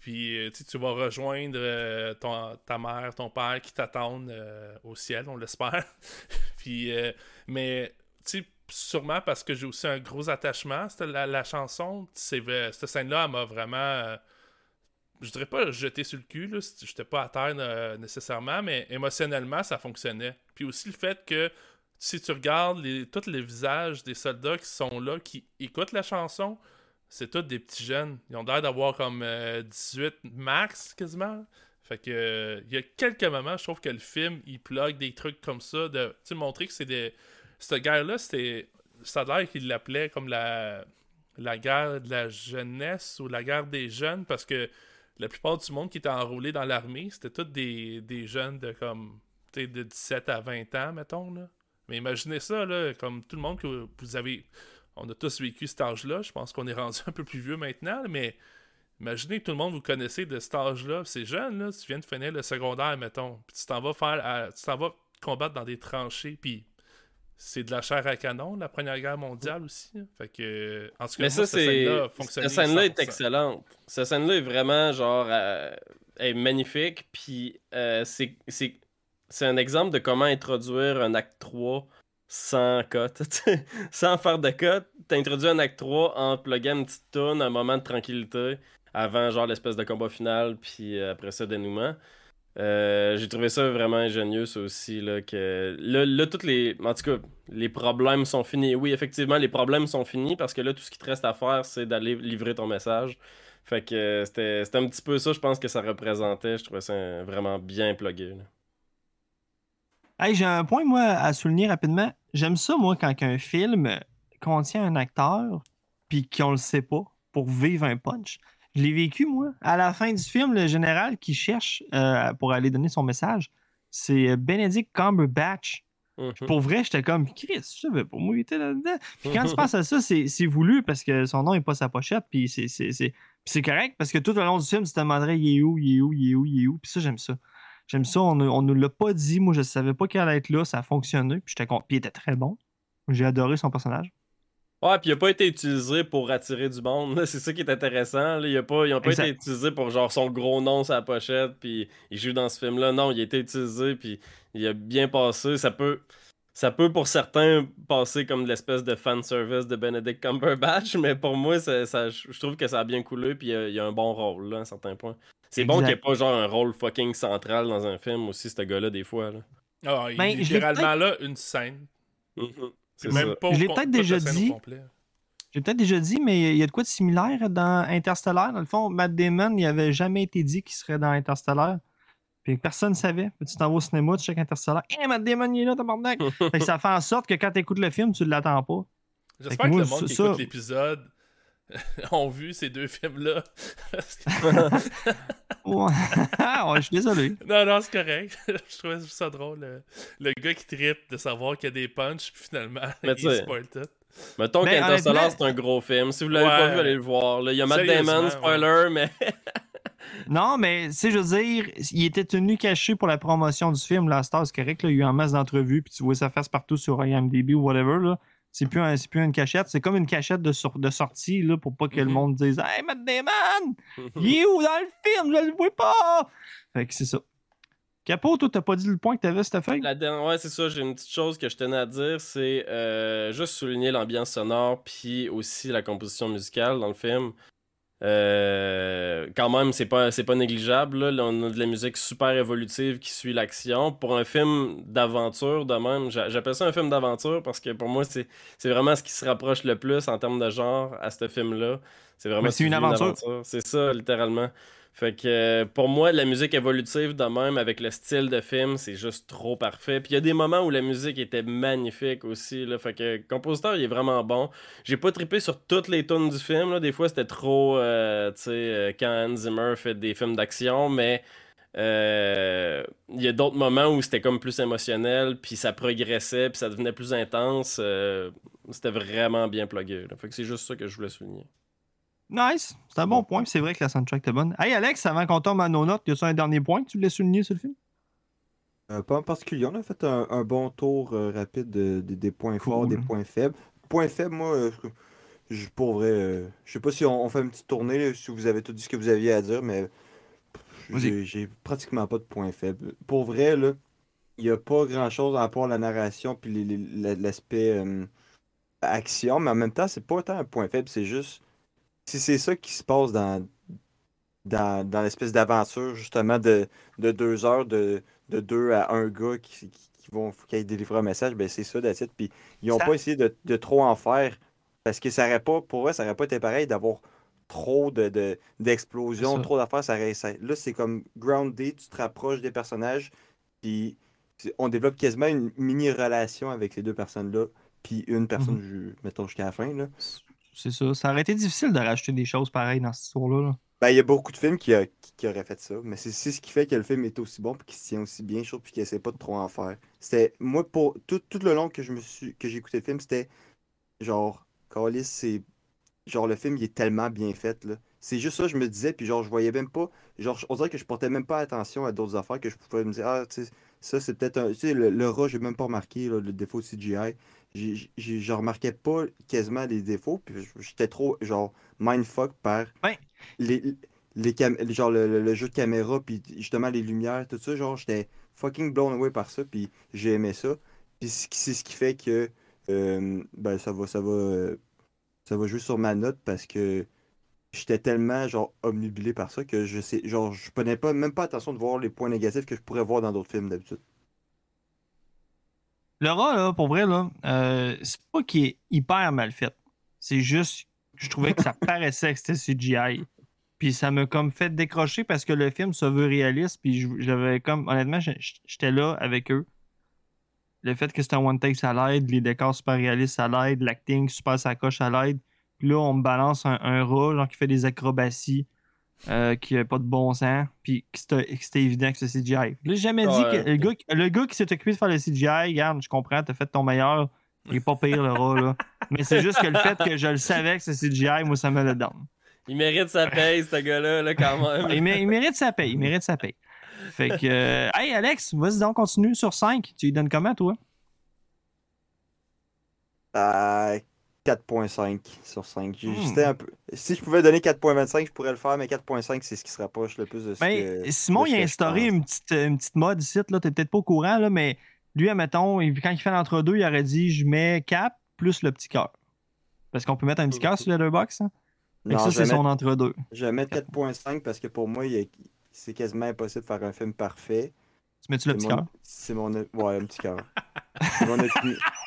Puis euh, tu vas rejoindre euh, ta mère, ton père qui t'attendent au ciel, on l'espère. Puis, mais tu sais, sûrement parce que j'ai aussi un gros attachement, la, la chanson, cette scène-là, elle m'a vraiment. Je dirais pas jeté sur le cul, là, j'étais pas à terre euh, nécessairement, mais émotionnellement, ça fonctionnait. Puis aussi le fait que si tu regardes tous les visages des soldats qui sont là, qui écoutent la chanson, c'est tous des petits jeunes. Ils ont l'air d'avoir comme euh, 18 max quasiment. Fait que euh, il y a quelques moments, je trouve que le film, il plug des trucs comme ça, de montrer que c'est des. Cette guerre-là, c'était. Ça a l'air qu'il l'appelait comme la la guerre de la jeunesse ou la guerre des jeunes parce que la plupart du monde qui était enrôlé dans l'armée, c'était tous des, des jeunes de comme de 17 à 20 ans, mettons. Là. Mais imaginez ça, là, comme tout le monde que vous avez. On a tous vécu cet âge-là. Je pense qu'on est rendu un peu plus vieux maintenant, mais imaginez que tout le monde vous connaissez de cet âge-là. C'est jeune, là. Tu viens de finir le secondaire, mettons. Puis tu t'en vas faire. tu t'en vas combattre dans des tranchées. Puis c'est de la chair à canon, la Première Guerre mondiale aussi. hein. Fait que. En tout cas, Mais moi, ça, cette c'est. scène-là a Cette scène-là est 100%. excellente. Cette scène-là est vraiment, genre, euh, est magnifique. Puis, euh, c'est c'est- c'est un exemple de comment introduire un acte 3 sans cote. sans faire de cote. T'as introduit un acte 3 en pluguant une petite tourne, un moment de tranquillité, avant, genre, l'espèce de combat final, puis euh, après ça, dénouement. Euh, j'ai trouvé ça vraiment ingénieux, aussi. Là, que... là, toutes les. En tout cas, les problèmes sont finis. Oui, effectivement, les problèmes sont finis parce que là, tout ce qui te reste à faire, c'est d'aller livrer ton message. Fait que euh, c'était un petit peu ça, je pense que ça représentait. Je trouvais ça vraiment bien plugué. Hey, j'ai un point, moi, à souligner rapidement. J'aime ça, moi, quand un film contient un acteur, puis qu'on le sait pas, pour vivre un punch. Je l'ai vécu, moi. À la fin du film, le général qui cherche euh, pour aller donner son message, c'est Benedict Cumberbatch. Mhm. Pour vrai, j'étais comme, Chris, je savais pas, moi, il était là-dedans. Puis quand tu penses à ça, c'est c'est voulu parce que son nom n'est pas sa pochette, puis c'est- c'est c'est- puis c'est correct parce que tout le long du film, tu te demanderais, il est où, il est où, il est où, il est où. Puis ça, j'aime ça. J'aime ça, on, ne- on nous l'a pas dit, moi, je savais pas qu'il allait être là, ça a fonctionné, puis j'étais puis il était très bon. J'ai adoré son personnage. Ouais, puis il a pas été utilisé pour attirer du monde. C'est ça qui est intéressant. Là. Il a pas, ils ont pas Exact. été utilisés pour genre son gros nom sur la pochette, puis il joue dans ce film-là. Non, il a été utilisé, puis il a bien passé. Ça peut, ça peut pour certains passer comme de l'espèce de fanservice de Benedict Cumberbatch, mais pour moi, ça, ça- je trouve que ça a bien coulé, puis il a, il a un bon rôle là, à un certain point. C'est bon qu'il n'y ait pas genre un rôle fucking central dans un film aussi, ce gars-là, des fois. Là. Ah, il Ben, est littéralement là, une scène. Mhm. C'est Même ça. pas au Je l'ai peut-être déjà dit. J'ai peut-être déjà dit, mais il y a de quoi de similaire dans Interstellar? Dans le fond, Matt Damon, il avait jamais été dit qu'il serait dans Interstellar. Puis personne ne savait. Puis tu t'en vas au cinéma, tu checkes Interstellar. Hé, Matt Damon, il est là, tabarnak! fait que ça fait en sorte que quand tu écoutes le film, tu ne l'attends pas. J'espère que que, moi, le monde qui écoute l'épisode ont vu ces deux films-là. Parce que- Ouais. Ah, ouais, je suis désolé. non, non, c'est correct. je trouvais ça drôle. Le, le gars qui trippe de savoir qu'il y a des punchs, puis finalement, Mais il spoil tout. Mettons qu'Interstellar, c'est un gros film. Si vous l'avez pas vu, allez le voir. là. Il y a Matt Damon, ouais. spoiler, mais. Non, mais tu sais, je veux dire, il était tenu caché pour la promotion du film. La star, c'est correct. Là, il y a eu en masse d'entrevues, puis tu vois sa face partout sur IMDb ou whatever. Là. C'est plus, un- plus une cachette. C'est comme une cachette de, sor- de sortie là, pour pas que le Mhm. monde dise Hey, Matt Damon! Il est où dans le film? Je le vois pas! Fait que c'est ça. Capot, toi, t'as pas dit le point que t'avais cette feuille? La dernière- ouais, c'est ça. J'ai une petite chose que je tenais à dire, c'est euh, juste souligner l'ambiance sonore, puis aussi la composition musicale dans le film. Euh, quand même, c'est pas, c'est pas négligeable. Là. Là, on a de la musique super évolutive qui suit l'action. Pour un film d'aventure, de même, j'a- j'appelle ça un film d'aventure parce que pour moi, c'est, c'est vraiment ce qui se rapproche le plus en termes de genre à ce film-là. C'est vraiment Mais c'est une aventure. C'est ça, littéralement. Fait que euh, pour moi, la musique évolutive de même avec le style de film, c'est juste trop parfait. Puis il y a des moments où la musique était magnifique aussi. Là. Fait que le compositeur, il est vraiment bon. J'ai pas trippé sur toutes les tunes du film. Là. Des fois, c'était trop, euh, tu sais, euh, quand Hans Zimmer fait des films d'action, mais il y a d'autres moments où c'était comme plus émotionnel, puis ça progressait, puis ça devenait plus intense. c'était vraiment bien plugué. Fait que c'est juste ça que je voulais souligner. Nice! C'est un bon point, puis c'est vrai que la soundtrack était bonne. Hey Alex, avant qu'on tombe à nos notes, y a-tu un dernier point que tu voulais souligner sur le film? Euh, pas en particulier, on a fait un, un bon tour euh, rapide de- de- des points forts, des points faibles. Points faibles, moi, euh, je, pour vrai, euh, je sais pas si on, on fait une petite tournée, là, si vous avez tout dit ce que vous aviez à dire, mais j'ai pratiquement pas de points faibles. Pour vrai, là, il n'y a pas grand-chose à part la narration puis l'aspect action, mais en même temps, c'est pas tant un point faible, c'est juste si c'est ça qui se passe dans, dans, dans l'espèce d'aventure, justement, de, de deux heures, de, de deux à un gars qui, qui, qui vont qui délivrer un message, ben c'est ça, it. Puis ils ont Ça- pas essayé de, de trop en faire parce que ça aurait pas, pour eux, ça aurait pas été pareil d'avoir trop de, de- d'explosions, trop d'affaires. Ça aurait- ça- là, c'est comme grounded, tu te rapproches des personnages, puis on développe quasiment une mini-relation avec ces deux personnes-là, puis une personne, Mhm. je- mettons jusqu'à la fin. Là. C'est ça. Ça aurait été difficile de rajouter des choses pareilles dans cette histoire-là. là. Ben, il y a beaucoup de films qui, a- qui, qui auraient fait ça, mais c'est ce qui fait que le film est aussi bon puis qu'il se tient aussi bien, je trouve, puis qu'il essaie pas de trop en faire. C'était, moi, pour tout, tout le long que je me suis, que j'ai écouté le film, c'était genre, Callis, c'est, genre, le film, il est tellement bien fait, là. C'est juste ça, je me disais, puis genre, je voyais même pas, genre, on dirait que je portais même pas attention à d'autres affaires, que je pouvais me dire, ah, tu sais, ça, c'est peut-être un, tu sais, le, le rat, j'ai même pas remarqué, le défaut CGI. Je remarquais pas quasiment les défauts, puis j'étais trop, genre, mindfuck par les, les cam- genre le, le- le jeu de caméra, puis justement les lumières, tout ça, genre j'étais fucking blown away par ça, puis j'ai aimé ça. Puis c'est ce qui fait que euh, ben, ça va, ça va, ça va jouer sur ma note parce que j'étais tellement genre omnubilé par ça que je sais, genre, je prenais pas, même pas attention de voir les points négatifs que je pourrais voir dans d'autres films d'habitude. Le rat, là, pour vrai, là, euh, c'est pas qu'il est hyper mal fait. C'est juste que je trouvais que ça paraissait que c'était CGI. Puis ça m'a comme fait décrocher parce que le film se veut réaliste. Puis j'avais comme, honnêtement, j'étais là avec eux. Le fait que c'était un one take, ça l'aide. Les décors super réalistes, ça l'aide. L'acting super sacoche, ça l'aide. Puis là, on me balance un, un rat, genre, qui fait des acrobaties, euh, qui a pas de bon sens. Puis que c'était évident que c'est CGI. Là, j'ai jamais dit Ouais. que le gars, qui- le gars qui s'est occupé de faire le CGI, regarde, je comprends, t'as fait ton meilleur. Il est pas pire, le rat, là. Mais c'est juste que le fait que je le savais que c'est CGI, moi, ça me le donne. Il mérite sa paye, ce gars-là, là, quand même. Il, mé- il mérite sa paye. Il mérite sa paye. Fait que. euh, hey, Alex, vas-y donc, continue sur 5. Tu lui donnes comment, toi? À 4.5 sur 5. J'ai- Hmm. j'étais un peu... Si je pouvais donner 4.25, je pourrais le faire, mais 4.5, c'est ce qui se rapproche le plus de ce Ben, que. Simon, il a instauré une petite, une petite mode ici, là. T'es peut-être pas au courant, là, mais lui, admettons, quand il fait l'entre-deux, il aurait dit je mets cap plus le petit cœur. Parce qu'on peut mettre un petit cœur sur. Hein? Fait que Non, ça, c'est son entre-deux. je vais mettre 4.5 parce que pour moi, c'est quasiment impossible de faire un film parfait. Tu mets-tu le petit mon- cœur? C'est mon. Ouais, un petit cœur. C'est mon.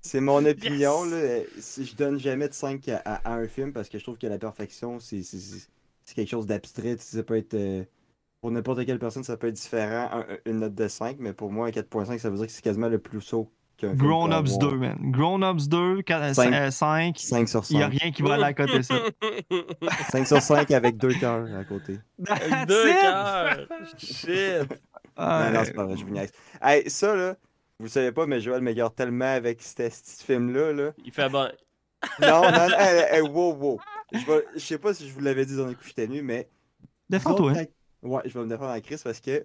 C'est mon opinion, là. Si je donne jamais de 5 à, à- à un film parce que je trouve que la perfection, c'est quelque chose d'abstrait. tu sais, Ça peut être. euh, pour n'importe quelle personne, ça peut être différent, un- une note de 5, mais pour moi, un 4.5, ça veut dire que c'est quasiment le plus haut qu'un film. Grown Ups avoir. 2, man. Grown Ups 2, Cinq. 5. 5 sur Il n'y a 5. rien qui va aller à côté de ça. 5 sur 5 avec deux cœurs à côté. That's deux cœurs. Shit. Ah, Non, non, c'est pas vrai, je vous niaise. Hey, ça, là, vous savez pas, mais Joël m'égare tellement avec ce film-là, là. Il fait bon. Non, non, non, hey, hey, wow, wow. Je, vais- je sais pas si je vous l'avais dit dans le coup j'étais nu, mais. Défends-toi. Quand- Ouais, je vais me défendre en crise parce que.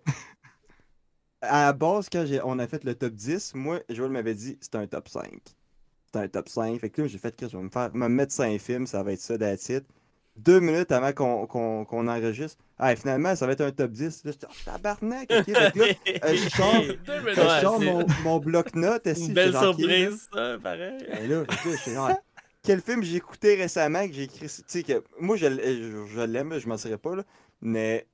À la base, quand on a fait le top 10, moi, Joël m'avait dit c'est un top 5. C'est un top 5. Fait que là, j'ai fait Chris, je vais me, faire, me mettre 5 films, ça va être ça, it. Deux minutes avant qu'on enregistre. Ah, finalement, ça va être un top 10. Là, j'étais, oh, tabarnak, là, euh, je sors, je mon, mon bloc-notes. Une belle surprise, ça, pareil. Et là, genre, quel film j'ai écouté récemment que j'ai écrit. Tu sais, que moi, je, je, je l'aime, je m'en serais pas, là. Mais,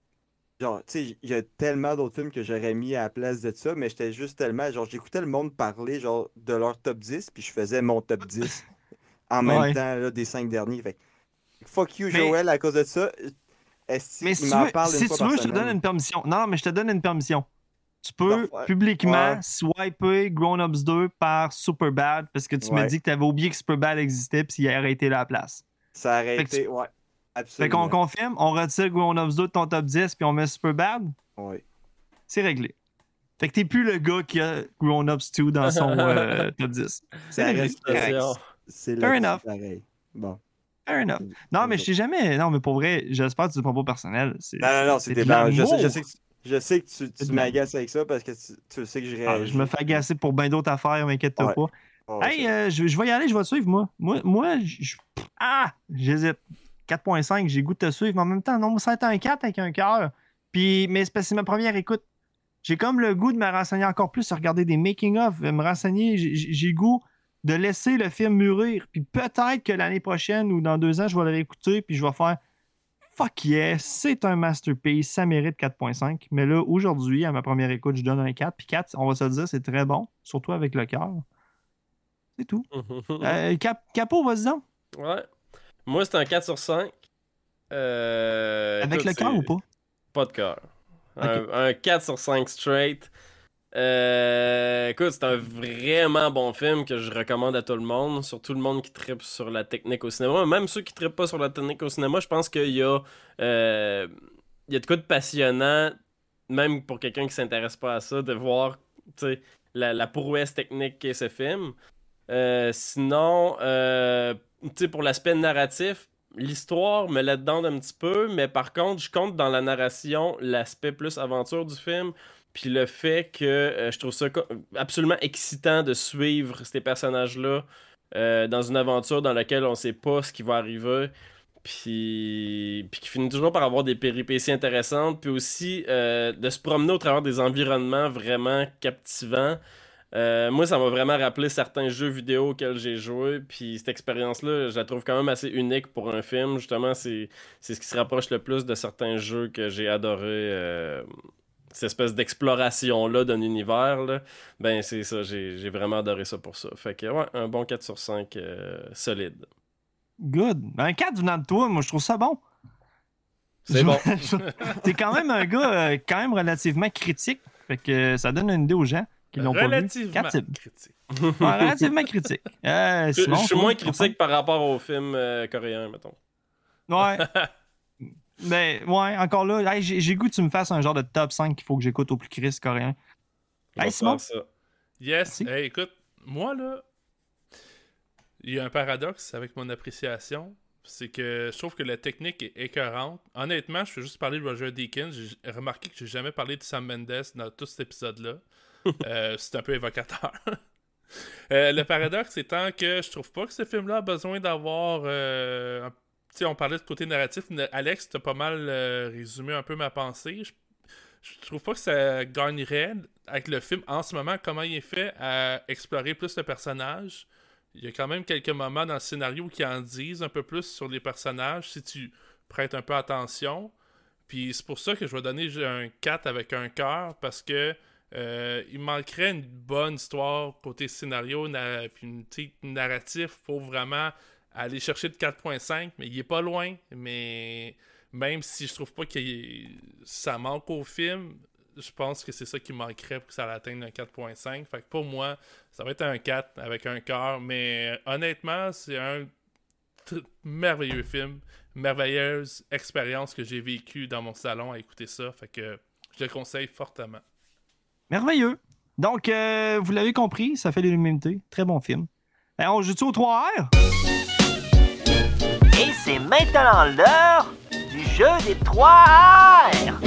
genre, tu sais, il y a tellement d'autres films que j'aurais mis à la place de ça, mais j'étais juste tellement. Genre, j'écoutais le monde parler, genre, de leur top 10, puis je faisais mon top 10 en même Ouais. temps, là, des cinq derniers. Fait fuck you, Mais- Joël, à cause de ça. Est-ce Mais si tu m'en veux, parle si tu veux je te donne une permission. Non, mais je te donne une permission. Tu peux publiquement Ouais. swiper Grown Ups 2 par Superbad parce que tu m'as Ouais. dit que tu avais oublié que Superbad existait puis il aurait été là à la place. Ça aurait Fait été, ouais. Fait Absolument. qu'on confirme, on retire Grown Ups 2 de ton top 10 puis on met Superbad, Ouais. c'est réglé. Fait que t'es plus le gars qui a Grown Ups 2 dans son euh, top 10. C'est. Attention. C'est Fair enough. pareil. Bon. Fair enough. Non, mais je sais jamais. Non, mais pour vrai, j'espère que tu ne prends pas personnel. C'est- Non, non, non, c'est c'est des barres. Je sais, je l'amour. sais que tu, je sais que tu, C'est m'agaces avec ça parce que tu, tu sais que je Ah, réagis. je me fais agacer pour bien d'autres affaires, m'inquiète Ouais. pas. Oh, Hey, c'est- euh, je, je vais y aller, je vais te suivre, moi. Moi, moi je- ah, j'hésite. 4.5, j'ai goût de te suivre, mais en même temps, non, ça un 4 avec un cœur. Puis, mais c'est c'est ma première écoute. J'ai comme le goût de me renseigner encore plus, regarder des making-of, me renseigner. J'ai- goût de laisser le film mûrir. Puis peut-être que l'année prochaine ou dans deux ans, je vais le réécouter, puis je vais faire fuck yeah, c'est un masterpiece, ça mérite 4.5. Mais là, aujourd'hui, à ma première écoute, je donne un 4. Puis 4, on va se le dire, c'est très bon, surtout avec le cœur. C'est tout. Euh, Cap- Capot, vas-y donc. Ouais. Moi, c'est un 4 sur 5. Euh, Avec écoute, le cœur ou pas? Pas de cœur. Un, un 4 sur 5 straight. Euh, écoute, c'est un vraiment bon film que je recommande à tout le monde, surtout le monde qui tripe sur la technique au cinéma. Même ceux qui trippent pas sur la technique au cinéma, je pense qu'il y a, euh, il y a de quoi de passionnant, même pour quelqu'un qui s'intéresse pas à ça, de voir la, la prouesse technique qu'est ce film. Euh, sinon, pour l'aspect narratif, l'histoire me l'a dedans un petit peu, mais par contre, je compte dans la narration l'aspect plus aventure du film, puis le fait que euh, je trouve ça absolument excitant de suivre ces personnages-là euh, dans une aventure dans laquelle on sait pas ce qui va arriver, puis, qui finit toujours par avoir des péripéties intéressantes, puis aussi euh, de se promener au travers des environnements vraiment captivants. Moi, ça m'a vraiment rappelé certains jeux vidéo auxquels j'ai joué. Puis cette expérience-là, je la trouve quand même assez unique pour un film. Justement, c'est ce qui se rapproche le plus de certains jeux que j'ai adoré. Cette espèce d'exploration-là d'un univers. Là. Ben, c'est ça. J'ai j'ai vraiment adoré ça pour ça. Fait que, ouais, un bon 4 sur 5 euh, solide. Good. Un 4 venant de toi, moi, je trouve ça bon. C'est bon. T'es quand même un gars euh, quand même relativement critique. Fait que ça donne une idée aux gens qui l'ont pas vu. Relativement critique. Ouais, relativement critique. Euh, Je, Simon, je suis moins critique par rapport aux films euh, coréens, mettons. Ouais. Mais ouais, encore là, hey, j'ai goût que tu me fasses un genre de top 5 qu'il faut que j'écoute au plus Chris coréen. Hey, Simon. ça. Yes. Hey, écoute, moi, là, il y a un paradoxe avec mon appréciation. C'est que je trouve que la technique est écœurante. Honnêtement, je vais juste parler de Roger Deakins. J'ai remarqué que j'ai jamais parlé de Sam Mendes dans tout cet épisode-là. Euh, c'est un peu évocateur. Euh, le paradoxe étant que je trouve pas que ce film-là a besoin d'avoir. euh, on parlait de côté narratif. Alex, t'as pas mal euh, résumé un peu ma pensée. Je trouve pas que ça gagnerait avec le film en ce moment, comment il est fait à explorer plus le personnage. Il y a quand même quelques moments dans le scénario qui en disent un peu plus sur les personnages si tu prêtes un peu attention. Puis c'est pour ça que je vais donner un 4 avec un cœur parce que euh, il manquerait une bonne histoire côté scénario na- puis narratif pour vraiment aller chercher de 4.5 mais il est pas loin mais même si je trouve pas que ça manque au film je pense que c'est ça qui manquerait pour que ça atteigne un 4.5 fait que pour moi ça va être un 4 avec un cœur mais honnêtement c'est un merveilleux film merveilleuse expérience que j'ai vécue dans mon salon à écouter ça fait que je le conseille fortement Merveilleux. Donc, euh, vous l'avez compris, ça fait l'unanimité. Très bon film. Ben, on joue-tu au 3R? Et c'est maintenant l'heure du jeu des 3 R.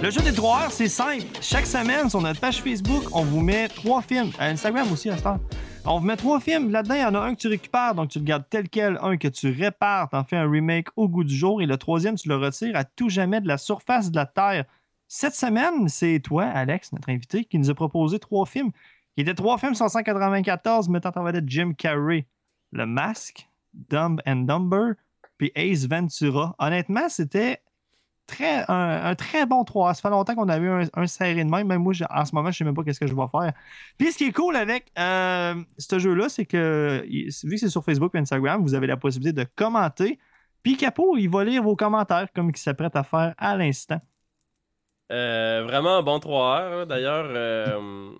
Le jeu des 3 heures, c'est simple. Chaque semaine, sur notre page Facebook, on vous met trois films. Instagram aussi, à cette heure. On vous met trois films. Là-dedans, il y en a un que tu récupères, donc tu le gardes tel quel. Un que tu répares, t'en fais un remake au goût du jour. Et le troisième, tu le retires à tout jamais de la surface de la Terre. Cette semaine, c'est toi, Alex, notre invité, qui nous a proposé trois films. Qui étaient trois films sur 194 mettant en vedette Jim Carrey. Le Masque, Dumb and Dumber, puis Ace Ventura. Honnêtement, c'était très, un, très bon 3. Ça fait longtemps qu'on a eu un, un de même. Même moi, en ce moment, je sais même pas qu'est-ce que je vais faire. Puis ce qui est cool avec euh, ce jeu-là, c'est que il- vu que c'est sur Facebook et Instagram, vous avez la possibilité de commenter. Puis Capo, il va lire vos commentaires comme il s'apprête à faire à l'instant. Euh, vraiment un bon 3 heures. D'ailleurs, euh,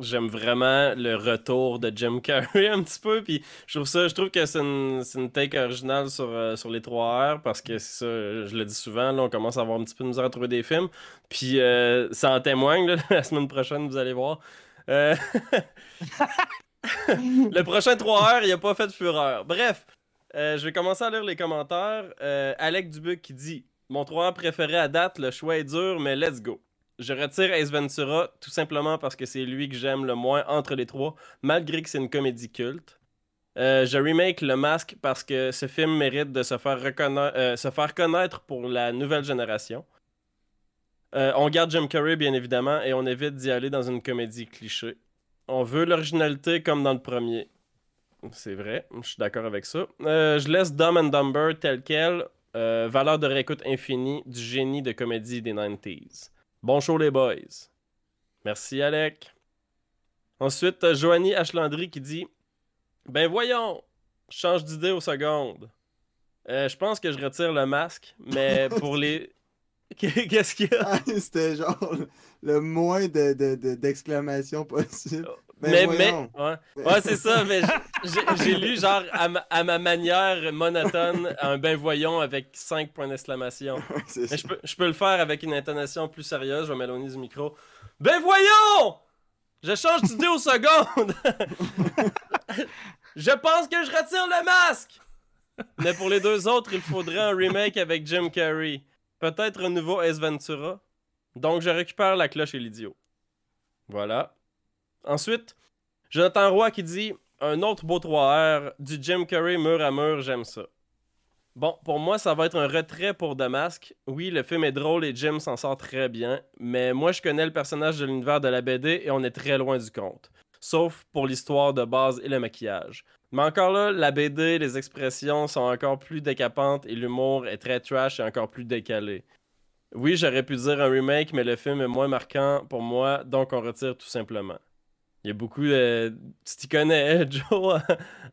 j'aime vraiment le retour de Jim Carrey un petit peu. Puis je trouve ça, je trouve que c'est une, une take originale sur, euh, sur les 3 heures parce que c'est ça, je le dis souvent, là, on commence à avoir un petit peu de misère à trouver des films. Puis euh, ça en témoigne, la semaine prochaine, vous allez voir. Euh, le prochain 3 heures, il a pas fait de fureur. Bref, je vais commencer à lire les commentaires. Alec Dubuc qui dit Mon 3 heures préféré à date, le choix est dur, mais let's go. Je retire Ace Ventura tout simplement parce que c'est lui que j'aime le moins entre les trois, malgré que c'est une comédie culte. Euh, je remake Le Masque parce que ce film mérite de se faire, euh, se faire connaître pour la nouvelle génération. Euh, on garde Jim Carrey, bien évidemment, et on évite d'y aller dans une comédie cliché. On veut l'originalité comme dans le premier. C'est vrai, je suis d'accord avec ça. Je laisse Dumb and Dumber tel quel. Valeur de réécoute infinie du génie de comédie des 90s. Bon show les boys. Merci Alec. Ensuite, Joanie Ashlandry qui dit Ben voyons, change d'idée aux secondes. Euh, je pense que je retire le masque, mais pour les. Qu'est-ce qu'il y a? Ah, C'était genre le moins de, de, de- d'exclamations possible. Mais, mais, ouais, ouais c'est ça, mais j'ai lu genre à ma, à ma manière monotone un ben voyons avec 5 points d'exclamation. Je peux, je peux le faire avec une intonation plus sérieuse, je vais m'éloigner du micro. Ben voyons! Je change d'idée aux secondes! je pense que je retire le masque! Mais pour les deux autres, il faudrait un remake avec Jim Carrey. Peut-être un nouveau Ace Ventura. Donc je récupère la cloche et l'idiot. Voilà. Ensuite, Jonathan Roy qui dit Un autre beau 3R, du Jim Carrey mur à mur, j'aime ça. Bon, pour moi, ça va être un retrait pour The Mask. Oui, le film est drôle et Jim s'en sort très bien, mais moi, je connais le personnage de l'univers de la BD et on est très loin du compte. Sauf pour l'histoire de base et le maquillage. Mais encore là, la BD, les expressions sont encore plus décapantes et l'humour est très trash et encore plus décalé. Oui, j'aurais pu dire un remake, mais le film est moins marquant pour moi, donc on retire tout simplement. Il y a beaucoup de. Tu t'y connais, hein, Joe,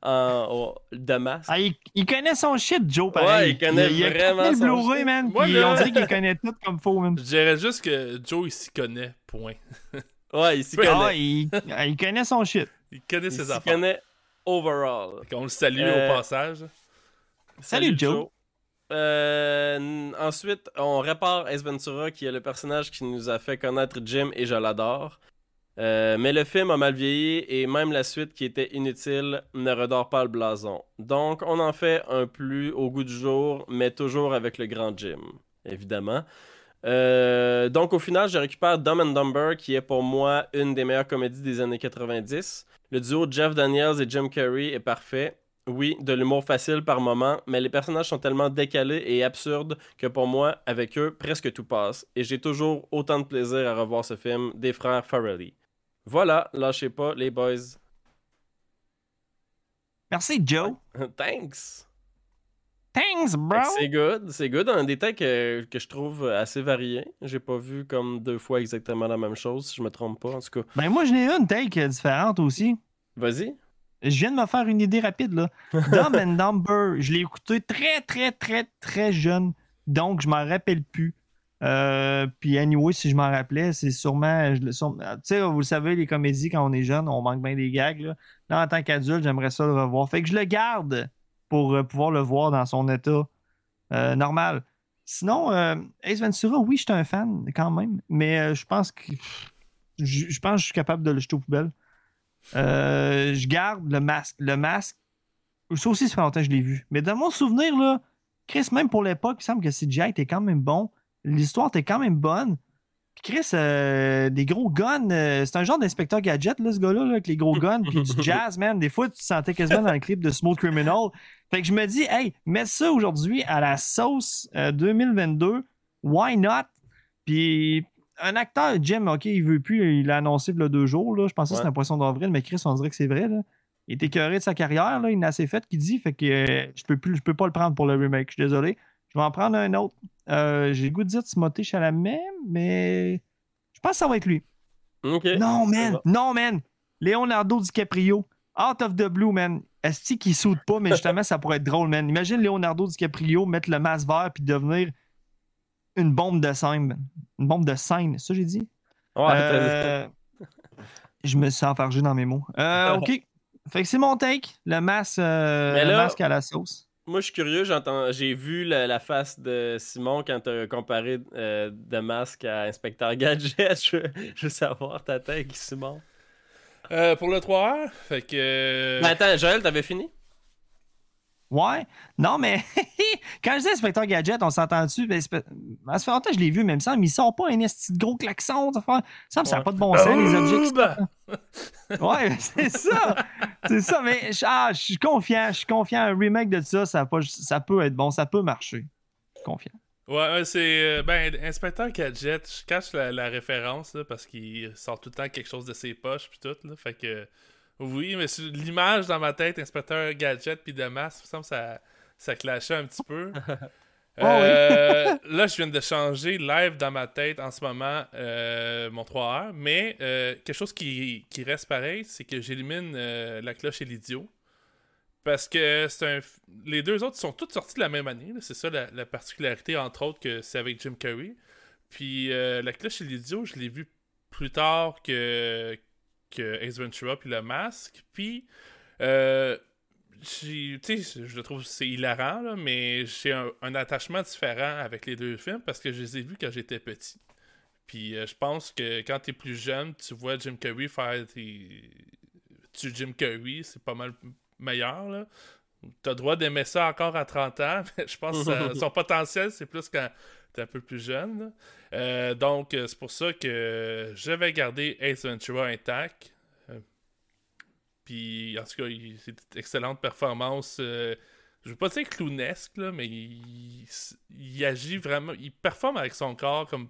en, masque. Ah, il, il connaît son shit, Joe, pareil. Ouais, il connaît il vraiment son le Blu-ray, man. Moi, puis là- on dirait qu'il connaît tout comme faux, man. Je dirais juste que Joe, il s'y connaît, point. Ouais, il s'y Ah, Ah, connaît. il, ah, il connaît son shit. Il connaît Il ses s'y affaires. connaît overall. Qu'on le salue Euh, au passage. Salut, Joe. Euh, ensuite, on répare Ace Ventura, qui est le personnage qui nous a fait connaître Jim et je l'adore. Euh, mais le film a mal vieilli et même la suite qui était inutile ne redore pas le blason. Donc, on en fait un plus au goût du jour, mais toujours avec le grand Jim, évidemment. Euh, donc, au final, je récupère Dumb and Dumber, qui est pour moi une des meilleures comédies des années 90. Le duo Jeff Daniels et Jim Carrey est parfait. Oui, de l'humour facile par moment, mais les personnages sont tellement décalés et absurdes que pour moi, avec eux, presque tout passe. Et j'ai toujours autant de plaisir à revoir ce film des frères Farrelly. Voilà, lâchez pas les boys. Merci, Joe. Thanks! Thanks, bro. C'est good, c'est good. Un détail que, que je trouve assez varié. J'ai pas vu comme deux fois exactement la même chose, si je me trompe pas, en tout cas. Ben, moi, j'en ai une take différente aussi. Vas-y. Je viens de me faire une idée rapide, là. Dumb and Dumber, je l'ai écouté très, très, très, très jeune. Donc, je m'en rappelle plus. Euh, puis, anyway, si je m'en rappelais, c'est sûrement. Tu sais, vous le savez, les comédies, quand on est jeune, on manque bien des gags. Là, Là, en tant qu'adulte, j'aimerais ça le revoir. Fait que je le garde pour euh, pouvoir le voir dans son état euh, normal. Sinon, Ace Ventura, oui, je suis un fan quand même. Mais je pense que. Je, pense que je suis capable de le jeter aux poubelles. Je garde le masque. Le masque, ça aussi, ça fait longtemps que je l'ai vu. Mais dans mon souvenir, là, Chris, même pour l'époque, il semble que CGI était quand même bon. L'histoire était quand même bonne. Puis Chris, euh, des gros guns, euh, c'est un genre d'inspecteur gadget, là, ce gars-là, là, avec les gros guns, puis du jazz, man. Des fois, tu te sentais quasiment dans le clip de Smooth Criminal. Fait que je me dis, hey, mets ça aujourd'hui à la sauce euh, 2022. Why not? Puis un acteur, Jim, OK, il veut plus, il l'a annoncé il y a deux jours. Là. Je pensais que c'était un poisson d'avril, mais Chris, on dirait que c'est vrai. Là. Il est écœuré de sa carrière, là. il en a assez fait qu'il dit, fait que euh, je peux plus, je peux pas le prendre pour le remake. Je suis désolé. Je vais en prendre un autre. Euh, J'ai le goût de dire Timothée Chalamet, mais je pense que ça va être lui. Non, man! Non, man! Leonardo DiCaprio. Out of the blue, man. Est-ce qu'il saute pas, mais justement, ça pourrait être drôle, man. Imagine Leonardo DiCaprio mettre le masque vert puis devenir une bombe de scène, man. Une bombe de scène, ça j'ai dit? Ouais, Euh, je me suis enfargé dans mes mots. Euh, OK. Fait que c'est mon take. Le euh, masque à la sauce. Moi, je suis curieux. j'entends- J'ai vu la, la face de Simon quand t'as comparé euh, de masque à Inspecteur Gadget. Je, veux- je veux savoir ta tête, Simon. Euh, pour le 3 heures, fait que. euh, Mais attends, Joël, t'avais fini? Ouais. Non, mais quand je dis inspecteur gadget, on s'entend dessus. Ben, fait longtemps que je l'ai vu, mais il me semble il sort pas un esti de gros klaxon. Ça, fait... me ça n'a Ouais. pas de bon sens, les objets. qui bah. Ouais, c'est ça. C'est ça, mais je- ah, je suis confiant. Je suis confiant. Un remake de ça, ça, pas- ça peut être bon, ça peut marcher. Je suis confiant. Ouais, ouais, c'est. euh, Ben, Inspecteur Gadget, je cache la, la référence, là, parce qu'il sort tout le temps quelque chose de ses poches, puis tout, là. Fait que. Oui, mais l'image dans ma tête, Inspecteur Gadget, puis de masse, il me semble que ça, ça clashait un petit peu. Euh, là, je viens de changer live dans ma tête en ce moment euh, mon 3 heures, mais euh, quelque chose qui, qui reste pareil, c'est que j'élimine euh, la cloche et l'idiot. Parce que c'est un. Les deux autres sont toutes sortis de la même année. C'est ça la, la particularité, entre autres, que c'est avec Jim Carrey. Puis euh, La Cloche et l'idiot, je l'ai vu plus tard que, que Ace Ventura puis Le Masque. Puis, euh, tu sais, je le trouve c'est hilarant, là, mais j'ai un, un attachement différent avec les deux films parce que je les ai vus quand j'étais petit. Puis euh, je pense que quand t'es plus jeune, tu vois Jim Carrey faire tes... Tu Jim Carrey, c'est pas mal meilleur, là. T'as le droit d'aimer ça encore à 30 ans, mais je pense que son potentiel, c'est plus quand t'es un peu plus jeune. Euh, donc, euh, c'est pour ça que je vais garder Ace Ventura intact. Euh, Puis, en tout cas, c'est une excellente performance euh, je veux pas dire clownesque, là, mais il, il agit vraiment. Il performe avec son corps comme.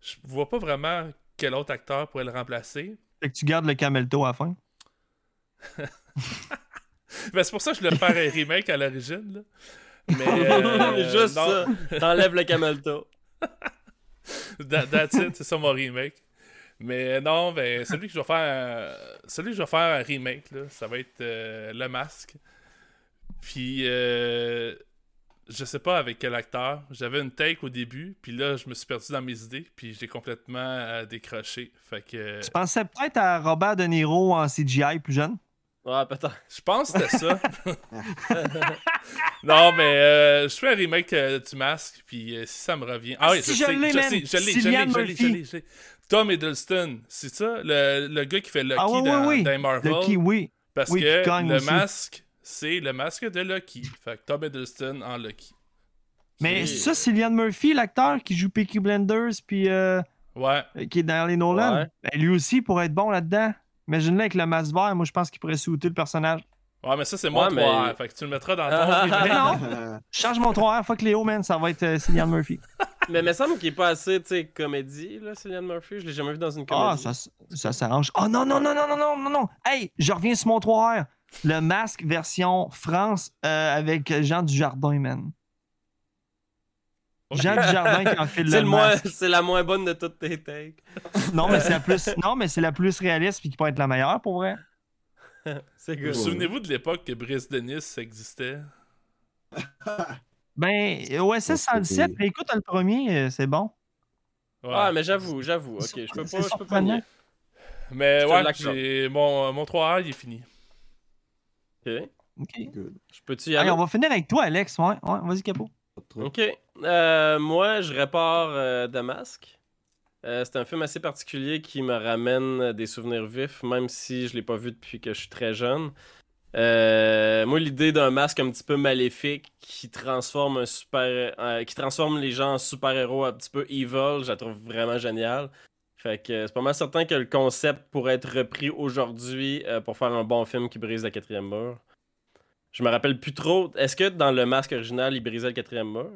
Je vois pas vraiment quel autre acteur pourrait le remplacer. Fait que tu gardes le camelto à la fin? Ben, c'est pour ça que je voulais faire un remake à l'origine. Mais. euh, Juste non. ça. T'enlèves le camelto. That- That's it, c'est ça mon remake. Mais non, ben, celui que je vais faire, euh, celui que je vais faire un remake, là, ça va être euh, Le Masque. Puis, euh, je sais pas avec quel acteur. J'avais une take au début, puis là, je me suis perdu dans mes idées, puis je l'ai complètement euh, décroché. Fait que, euh, Tu pensais peut-être à Robert De Niro en CGI plus jeune? Ouais, peut-être. je pense que c'était ça. non, mais euh, je fais un remake euh, du Masque, puis euh, si ça me revient. Ah oui, Si je, l'ai, je l'ai, je Cillian l'ai, je l'ai, je Murphy. l'ai, je l'ai. Tom Hiddleston, c'est ça? Le, le gars qui fait Lucky Ah oui, dans, oui, oui. dans Marvel? Parce Oui, qui que le aussi. masque, c'est le masque de Lucky. Fait que Tom Hiddleston en Lucky. Mais c'est ça, Cillian Murphy, l'acteur qui joue Peaky Blenders, puis euh, Ouais. qui est dans les Nolan. Ouais. Ben, lui aussi pourrait être bon là-dedans. Imagine-le avec le masque vert, moi je pense qu'il pourrait souter le personnage. Ouais, mais ça, c'est mon Ouais, mais- 3R. Fait que tu le mettras dans ton Ah, non, change mon 3R, fuck Léo, man, ça va être euh, Cillian Murphy. Mais il me semble qu'il est pas assez, tu sais, comédie, là, Cillian Murphy. Je l'ai jamais vu dans une comédie. Ah, ça, ça s'arrange. Oh non, non, non, non, non, non, non, non. Hey, je reviens sur mon 3R. Le masque version France euh, avec Jean Dujardin, man. Jean Dujardin qui en fait C'est le le moins- masque. c'est la moins bonne de toutes tes takes. Non, mais c'est la plus, non, mais c'est la plus réaliste puis qui peut être la meilleure pour vrai. C'est good. Souvenez-vous de l'époque que Brice Denis existait? Ben, OSS 117, mais écoute, le premier, euh, c'est bon. Ouais. Ah, mais j'avoue, j'avoue. Ok, je peux pas, je peux pas nier. Mais Je ouais. Mon, mon 3R, il est fini. Ok. Ok. Good. Je peux-tu y Allez, aller? on va finir avec toi, Alex. Ouais, ouais, vas-y, Capo. Ok. Euh, moi, je répare euh, Damasque. Euh, c'est un film assez particulier qui me ramène des souvenirs vifs, même si je l'ai pas vu depuis que je suis très jeune. Euh, moi, l'idée d'un masque un petit peu maléfique qui transforme un super, euh, qui transforme les gens en super-héros un petit peu evil, je la trouve vraiment géniale. Fait que euh, c'est pas mal certain que le concept pourrait être repris aujourd'hui euh, pour faire un bon film qui brise la quatrième mur. Je me rappelle plus trop. Est-ce que dans le masque original, il brisait le quatrième mur?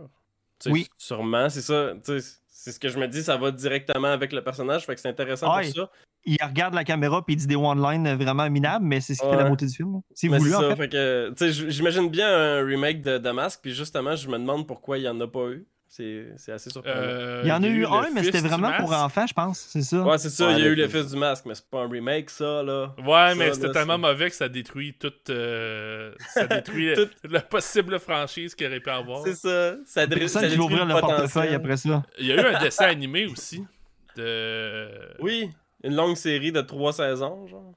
Oui. Sûrement, c'est ça. C'est ce que je me dis, ça va directement avec le personnage, fait que c'est intéressant pour ça. Il regarde la caméra puis il dit des one-lines vraiment minables, mais c'est ce qui fait la beauté du film. C'est voulu, en fait. j'imagine bien un remake de Damasque, puis justement, je me demande pourquoi il y en a pas eu. C'est assez surprenant. Euh, Il y en a eu un, mais c'était vraiment pour enfants, je pense. C'est ça. Ouais, c'est ça, Ouais, il y a eu le fils. du masque, mais c'est pas un remake, ça, là. Ouais, mais c'était tellement mauvais que ça détruit toute. euh, ça détruit Tout- la possible franchise qu'il aurait pu avoir. C'est ça. Ça, dé- ça détruit ouvrir le portefeuille après ça. Il y a eu un dessin animé aussi. De. Oui, une longue série de trois saisons, genre.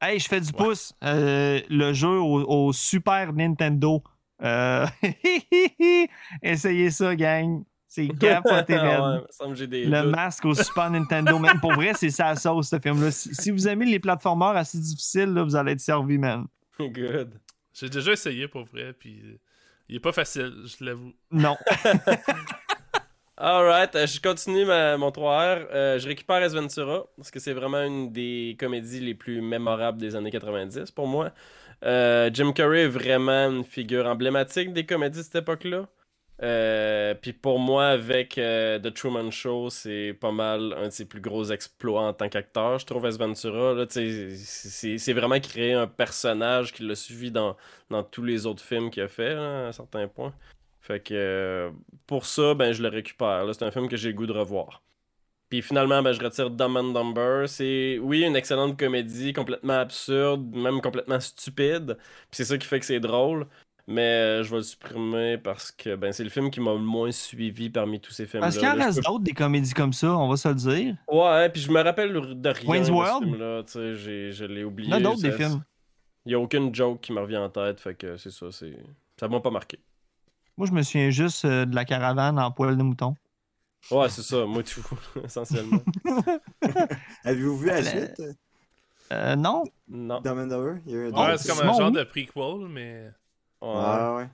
Hey, je fais du pouce. Euh, le jeu au, au Super Nintendo. Euh, Essayez ça, gang. C'est capoté, ouais, j'ai des Le doutes. masque au Super Nintendo, même pour vrai, c'est ça la sauce, ce film-là. Si, si vous aimez les plateformeurs assez difficiles, là, vous allez être servi, man. Good. J'ai déjà essayé pour vrai, puis euh, il est pas facile, je l'avoue. Non. Alright, euh, je continue ma- mon 3R. Euh, je récupère Ventura, parce que c'est vraiment une des comédies les plus mémorables des années 90 pour moi. Euh, Jim Carrey est vraiment une figure emblématique des comédies de cette époque-là. Euh, Puis pour moi, avec euh, The Truman Show, c'est pas mal un de ses plus gros exploits en tant qu'acteur. Je trouve Ace Ventura, c'est vraiment créer un personnage qui l'a suivi dans, tous les autres films qu'il a fait, à un certain point. Fait que pour ça, ben, je le récupère. C'est un film que j'ai le goût de revoir. Puis finalement, ben, je retire Dumb and Dumber. C'est, oui, une excellente comédie, complètement absurde, même complètement stupide. Puis c'est ça qui fait que c'est drôle. Mais euh, je vais le supprimer parce que ben, c'est le film qui m'a le moins suivi parmi tous ces films-là. Parce qu'il en là. Je reste d'autres des comédies comme ça, on va se le dire. Ouais, puis je me rappelle de rien Wayne's de ce World? film-là. Je l'ai oublié. Il y en a d'autres des films. Il n'y a aucune joke qui me revient en tête. Fait que c'est ça. c'est Ça m'a pas marqué. Moi, je me souviens juste euh, de la caravane en poil de mouton. Ouais, c'est ça. Moi, tout, essentiellement. Avez-vous vu la Euh, suite? Euh, non. Non. Dumb and Dumber Il y a eu un Ouais, c'est comme Simon, un genre oui. de prequel, mais. Ouais. Ouais, ouais.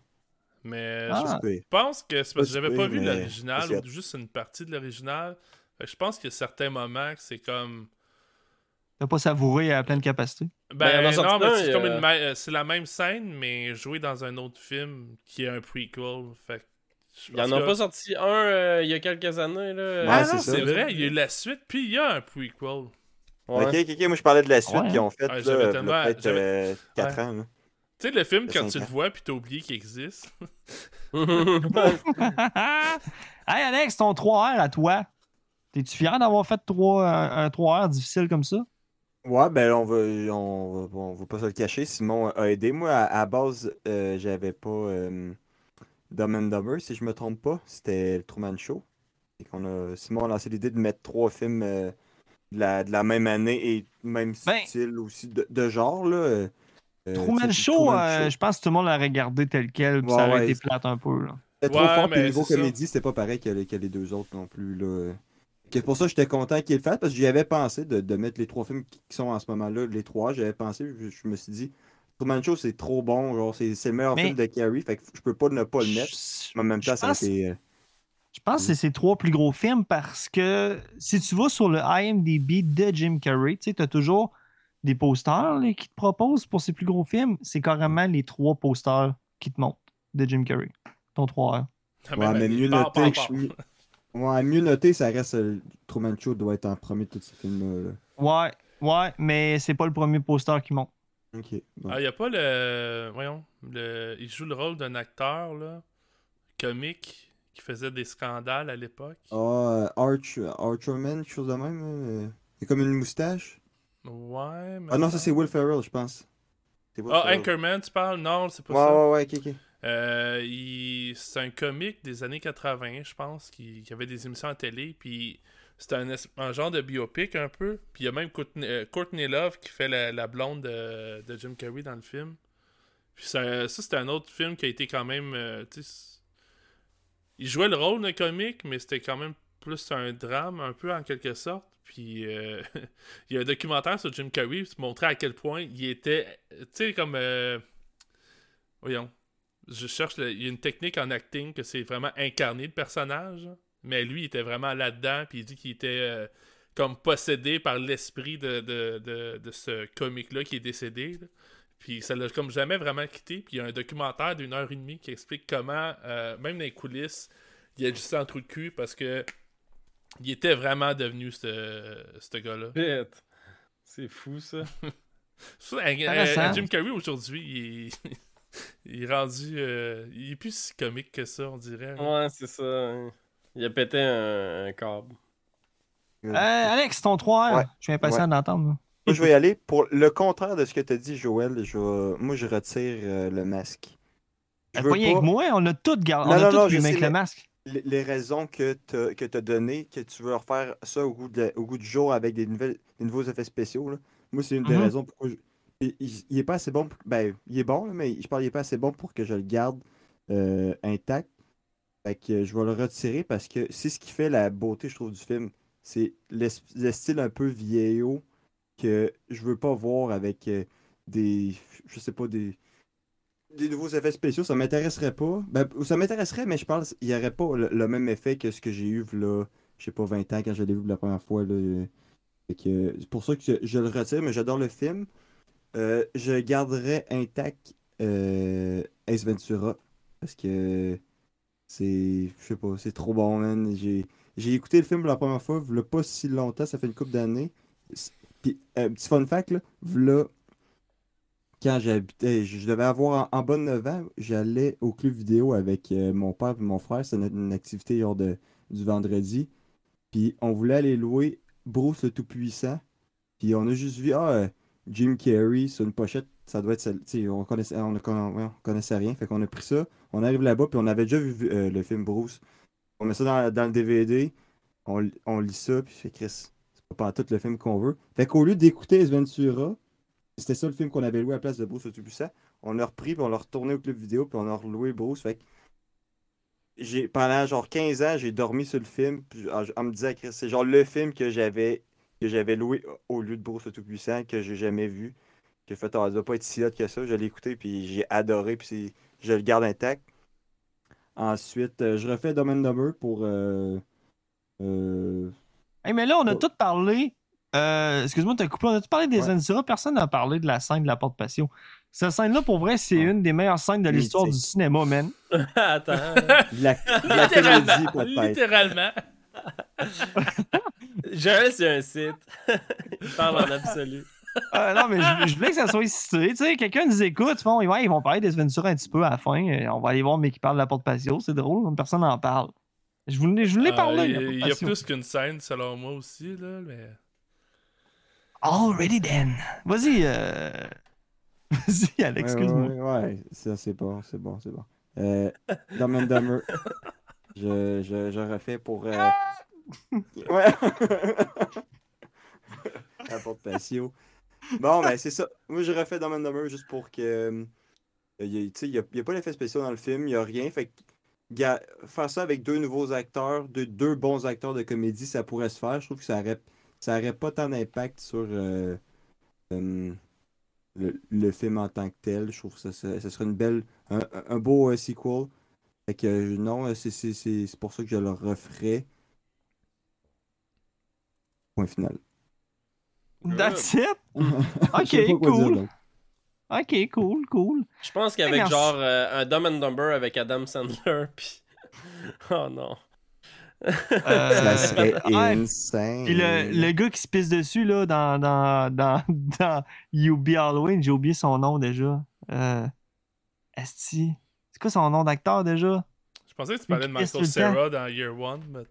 Mais Ah. je pense que c'est parce que Pas j'avais pas vu l'original ou juste une partie de l'original. Fait que je pense qu'il y a certains moments que c'est comme. T'as pas savouré à pleine capacité? Ben, Ben, non, mais c'est comme une ma- euh, c'est la même scène, mais jouée dans un autre film qui est un prequel. Fait que Il y en a que- pas sorti un euh, il y a quelques années, là. Ouais, Ah c'est non, c'est vrai, il y a eu la suite, puis il y a un prequel. Ouais. Ok, ok, ok, moi je parlais de la suite Ouais. qu'ils ont faite, Ouais, là, j'avais là, tellement- peut-être j'avais- 4 Ouais. ans. Là. Tu sais, le film, quand tu le vois, puis t'as oublié qu'il existe. hey Alex, ton 3R à toi. T'es-tu fier d'avoir fait 3, un, un 3R difficile comme ça? Ouais, ben on va, on, va, on va pas se le cacher. Simon a aidé. Moi, à, à base, euh, j'avais pas euh, Dumb and Dumber, si je me trompe pas. C'était le Truman Show. Et qu'on a, Simon a lancé l'idée de mettre trois films euh, de, la, de la même année et même Ben- style aussi de, de genre. Là. Euh, Truman Show, Truman euh, Show. je pense que tout le monde l'a regardé tel quel, puis Ouais, ça aurait ouais, été plate un peu. Là. C'était trop Ouais, fort, puis niveau comédie, c'était pas pareil que, les- que les deux autres non plus. Là. C'est pour ça que j'étais content qu'il le fasse, parce que j'y avais pensé de, de mettre les trois films qui qui sont en ce moment-là, les trois, j'avais pensé, je, je me suis dit, Truman Show, c'est trop bon, genre, c'est c'est le meilleur Mais- film de Carrie, fait que je peux pas ne pas le mettre. Je- Mais en même temps, ça été. euh, Je pense que c'est ses trois plus gros films parce que si tu vas sur le IMDb de Jim Carrey, tu as toujours des posters là, qui te proposent pour ses plus gros films. C'est carrément les trois posters qui te montrent de Jim Carrey. Ton 3R. Ah, Ouais, mais mieux noté, ouais, mieux noté, ça reste. euh, Truman Show doit être en premier de tous ces films-là. là. Ouais, ouais, mais c'est pas le premier poster qui monte. Ok. bon. Ah, il a pas le. Voyons. Le... Il joue le rôle d'un acteur, là. Comique, qui faisait des scandales à l'époque. Ah, euh, Arch, Archerman, quelque chose de même. euh, Il a comme une moustache. Ouais, mais. Ah non, ça c'est Will Ferrell, je pense. Ah, Ferrell. Anchorman, tu parles? Non, c'est pas Ouais, ça. ouais, ouais, ok, ok. Euh, il- C'est un comique des années 80, je pense, qui... qui avait des émissions à télé. Puis c'était un... un genre de biopic un peu. Puis il y a même Courtney, euh, Courtney Love qui fait la, la blonde de... de Jim Carrey dans le film. Puis ça, ça c'était un autre film qui a été quand même. euh, il jouait le rôle d'un comique, mais c'était quand même plus un drame, un peu en quelque sorte. Puis euh, il y a un documentaire sur Jim Carrey qui montrait à quel point il était. Tu sais, comme. euh, voyons. Je cherche. il y a une technique en acting que c'est vraiment incarner le personnage. Hein. Mais lui, il était vraiment là-dedans. Puis il dit qu'il était euh, comme possédé par l'esprit de, de, de, de ce comique-là qui est décédé. là. Puis ça l'a comme jamais vraiment quitté. Puis il y a un documentaire d'une heure et demie qui explique comment, euh, même dans les coulisses, il agissait en trou de cul parce que il était vraiment devenu ce, ce gars-là. C'est fou, ça. Ça, un- un- Intéressant. un Jim Carrey aujourd'hui, il est, il est rendu. euh, il est plus si comique que ça, on dirait. là. Ouais, c'est ça. Il a pété un, un câble. Euh, Alex, ton 3R. Ouais. Je suis impatient Ouais. d'entendre. Moi, je vais y aller. Pour le contraire de ce que tu as dit, Joël, je moi, je retire euh, le masque. Je veux Pas que moi, on a tout gardé. Non, On a non, tout non, vu je sais, avec le masque. les, les raisons que tu as données, que tu veux refaire ça au goût, de- au goût du jour avec des, nouvelles, des nouveaux effets spéciaux, là. moi, c'est une des Mhm. raisons pourquoi je- il, il- il est pas assez bon. pour- Ben, il est bon, là, mais je parle, il est pas assez bon pour que je le garde euh, intact. Fait que je vais le retirer parce que c'est ce qui fait la beauté, je trouve, du film. C'est le, le style un peu vieillot que je veux pas voir avec euh, des. Je sais pas, des. Des nouveaux effets spéciaux, ça m'intéresserait pas. Ben, ça m'intéresserait, mais je pense qu'il n'y aurait pas le, même effet que ce que j'ai eu, là, je sais pas, 20 ans quand je l'ai vu la première fois. Que, c'est pour ça que je, je le retire, mais j'adore le film. Euh, je garderai intact euh, Ace Ventura parce que c'est, je sais pas, c'est trop bon, man. J'ai, écouté le film pour la première fois, il pas si longtemps, ça fait une couple d'années. C'est- Puis, un petit fun fact, là, v'là quand j'habitais, je devais avoir en, bas de 9 ans, j'allais au club vidéo avec euh, mon père et mon frère. C'était une, une activité lors de, du vendredi. Puis on voulait aller louer Bruce le Tout-Puissant. Puis on a juste vu, ah, euh, Jim Carrey sur une pochette, ça doit être celle. on connaissait, on, on- on connaissait rien. Fait qu'on a pris ça. On arrive là-bas, puis on avait déjà vu euh, le film Bruce. On met ça dans, le DVD. On, on lit ça, puis fait Chris, c'est pas tout le film qu'on veut. Fait qu'au lieu d'écouter Ventura, c'était ça le film qu'on avait loué à la place de Bruce Tout-Puissant. On l'a repris, puis on l'a retourné au club vidéo, puis on a reloué Bruce. Fait que j'ai, pendant genre 15 ans, j'ai dormi sur le film, puis en me disant que c'est genre le film que j'avais que j'avais loué au lieu de Bruce Tout-Puissant, que j'ai jamais vu. J'ai fait, ah, ça doit pas être si hot que ça. Je l'ai écouté, puis j'ai adoré, puis je le garde intact. Ensuite, euh, je refais Dumb and Dumber pour. euh, euh, Hey, mais là, on a Oh. tout parlé Euh, Excuse-moi, t'as coupé. On a-tu parlé des Ouais. Personne n'a parlé de la scène de la porte patio. Cette scène-là, pour vrai, c'est une des meilleures scènes de l'histoire du cinéma, man. Attends. De la, de la comédie. Littéralement. Joël, c'est un site. Il parle en absolu. Euh, non, mais je, je voulais que ça soit cité. Tu sais, quelqu'un nous écoute, ils vont, ouais, ils vont parler des Ventura un petit peu à la fin. et on va aller voir, mais qui parle de la porte patio. C'est drôle, personne n'en parle. Je voulais, je voulais Ah, parler. Il y, a plus qu'une scène, selon moi aussi, là, mais... Already then. Vas-y, euh... Vas-y, Alex, Ouais, excuse-moi. Ouais, ouais, ça c'est bon, c'est bon, c'est bon. Euh, Dumb and Dumber. Je, je, je refais pour. euh, Ouais! La porte patio. Bon, ben c'est ça. Moi je refais Dumb and juste pour que. euh, il il n'y a, a pas d'effet spéciaux dans le film, il n'y a rien. Fait que faire ça avec deux nouveaux acteurs, deux, bons acteurs de comédie, ça pourrait se faire. Je trouve que ça aurait, ça aurait pas tant d'impact sur. euh, euh, le, film en tant que tel. Je trouve que ça, serait une belle, un, beau euh, sequel. Fait que euh, non, euh, c'est pour ça que je le referai. Point final. That's it? Ok, dire cool. Ok, cool, cool. Je pense qu'avec genre euh, un Dumb and Dumber avec Adam Sandler, puis. Oh non. Euh, Ça serait insane. Puis le, le gars qui se pisse dessus là, dans, dans, dans, dans You Be Halloween, j'ai oublié son nom déjà. Euh, Esti. C'est quoi son nom d'acteur déjà? Je pensais que tu parlais de Michael. Cera dans Year One, mais...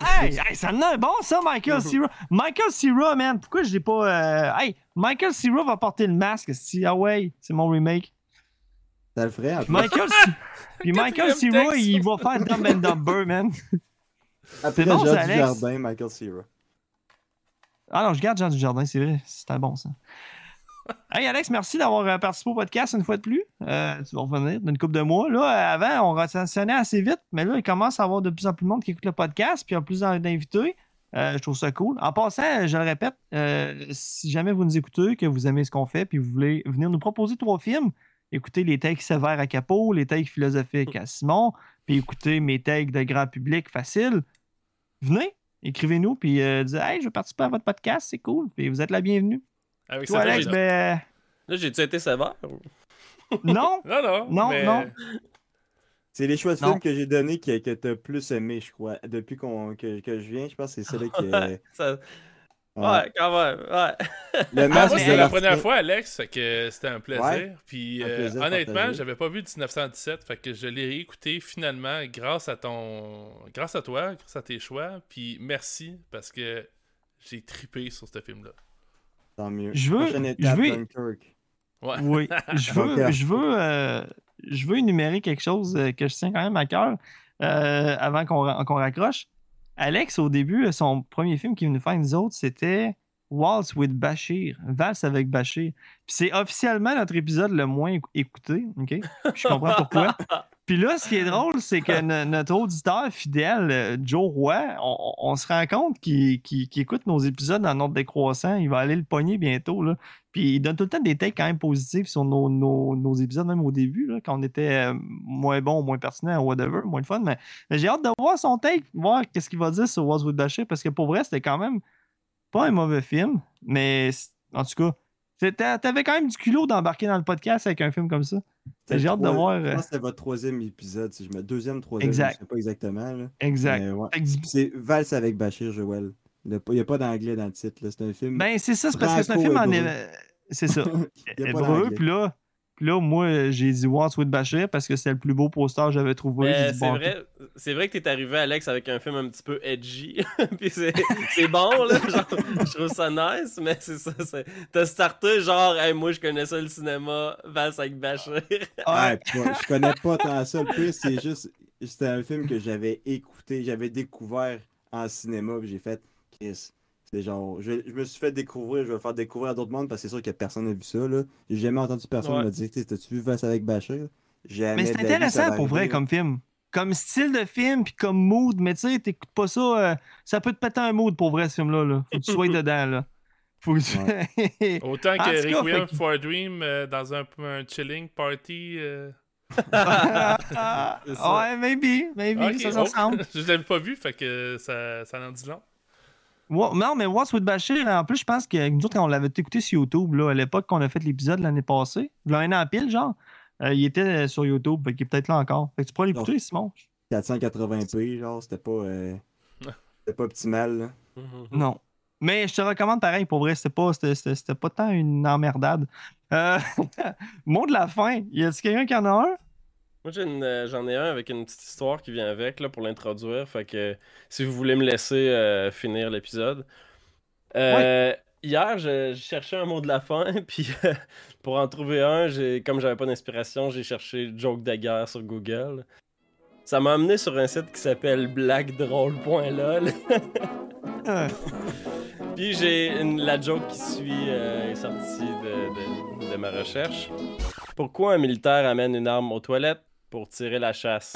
Hey, hey, ça en a un bon ça, Michael Cera. Michael Cera, man. Pourquoi je l'ai pas. euh, Hey, Michael Cera va porter le masque. esti. Ah ouais, c'est mon remake? Ça le ferait. en plus. Michael, C- Puis Michael Cera, il va faire Dumb and Dumber, man. Après bon, Jean Alex? Dujardin, Michael Cera. Ah non, je garde Jean Dujardin, c'est vrai. C'était bon, ça. Hey Alex, merci d'avoir euh, participé au podcast une fois de plus. Euh, tu vas revenir dans une couple de mois. Là, euh, avant, on recensionnait assez vite, mais là, il commence à avoir de plus en plus de monde qui écoute le podcast, puis il y a plus d'invités. Je trouve ça cool. En passant, je le répète, si jamais vous nous écoutez, que vous aimez ce qu'on fait, puis vous voulez venir nous proposer trois films, écoutez les takes sévères à Capot, les takes philosophiques à Simon, puis écoutez mes takes de grand public facile. Venez, écrivez-nous, puis euh, Hey, je veux participer à votre podcast, c'est cool, puis vous êtes la bienvenue. Avec Toi, cette Alex, là ben. Là, j'ai-tu été sévère? ou- Non, Non, non, Non, mais... non. C'est les choix de films que j'ai donnés que, que t'as plus aimé, je crois. Depuis qu'on, que, que je viens, je pense que c'est celui qui. Ouais, ça- Ouais. ouais, quand même. Ouais. Le Ah, masque moi, de c'était la première fois, Alex, fait que c'était un plaisir. Ouais, Puis un euh, plaisir honnêtement, j'avais pas vu 1917, fait que je l'ai réécouté finalement grâce à ton, grâce à toi, grâce à tes choix. Puis merci parce que j'ai tripé sur ce film-là. Tant mieux. Je veux- étape, je veux- Dunkirk. Ouais. oui. Je veux, je veux, euh, je veux énumérer quelque chose euh, que je tiens quand même à cœur euh, avant qu'on ra- qu'on raccroche. Alex, au début, son premier film qu'il venait faire nous autres, c'était Waltz with Bashir. Valse avec Bashir. Puis c'est officiellement notre épisode le moins écou- écouté. OK? Puis je comprends pourquoi. Puis là, ce qui est drôle, c'est que no- notre auditeur fidèle, euh, Joe Roy, on, se rend compte qu'il écoute nos épisodes en ordre décroissant. Il va aller le pogner bientôt. Là. Puis il donne tout le temps des takes quand même positifs sur nos, nos- nos épisodes, même au début, là, quand on était euh, moins bon, moins pertinent, whatever, moins de fun. Mais, mais j'ai hâte de voir son take, voir qu'est-ce qu'il va dire sur What's with Bashir, parce que pour vrai, c'était quand même pas un mauvais film, mais en tout cas, t'avais quand même du culot d'embarquer dans le podcast avec un film comme ça. J'ai hâte de voir. Je euh, pense que c'était votre troisième épisode, si je me deuxième, troisième, Exact. je sais pas exactement. Là. Exact. Ouais. Que- C'est Valse avec Bachir Joël. Il n'y a pas d'anglais dans le titre. C'est un film. Ben, c'est ça, c'est parce que c'est un film en. C'est ça. Hébreu, puis là, là, moi, j'ai dit What's with Bashir parce que c'était le plus beau poster que j'avais trouvé. Dit, c'est bon, vrai, c'est vrai que t'es arrivé, Alex, avec un film un petit peu edgy. Puis c'est c'est bon, là. Genre, je trouve ça nice, mais c'est ça. c'est- T'as starté genre, hey, moi, je connais ça le cinéma, Valse avec Bachir. Ouais, puis moi, je connais pas tant ça. Le c'est juste. C'était un film que j'avais écouté, j'avais découvert en cinéma, puis j'ai fait. Chris. C'est genre. Je, je me suis fait découvrir, je vais le faire découvrir à d'autres mondes parce que c'est sûr que personne n'a vu ça. là. J'ai jamais entendu personne Ouais. me dire T'as-tu vu Valse avec Bachir Jamais. Mais c'est vie, ça intéressant pour vrai comme film. Comme style de film, puis comme mood, mais tu sais, t'écoutes pas ça. euh, ça peut te péter un mood pour vrai, ce film-là. Là. Faut que tu sois dedans. Là. Faut que tu- Autant que Requiem for a Dream euh, dans un, un chilling party. euh, ça. ouais, maybe. Maybe. ok, ça, oh, ça ressemble. je l'avais pas vu, fait que ça, ça en dit long. Non, mais What's with Bashir, en plus, je pense que nous autres, quand on l'avait écouté sur YouTube, là, à l'époque qu'on a fait l'épisode l'année passée, il un an pile, genre, euh, il était sur YouTube, fait qu'il est peut-être là encore. Fait que tu pourras l'écouter, Simon. 480p, genre, c'était pas. euh, C'était pas optimal, là. Mhm. Non. Mais je te recommande pareil, pour vrai, c'était pas, c'était, c'était- c'était pas tant une emmerdade. Euh, mot de la fin, y a-t-il quelqu'un qui en a un? Moi, euh, j'en ai un avec une petite histoire qui vient avec là, pour l'introduire. Fait que si vous voulez me laisser euh, finir l'épisode. Euh, Hier, je, je cherchais un mot de la fin, puis euh, pour en trouver un, comme j'avais pas d'inspiration, j'ai cherché joke de guerre sur Google. Ça m'a amené sur un site qui s'appelle blackdrôle.lol. Euh, Puis j'ai la joke qui suit est sortie de, de- de ma recherche. Pourquoi un militaire amène une arme aux toilettes? Pour tirer la chasse.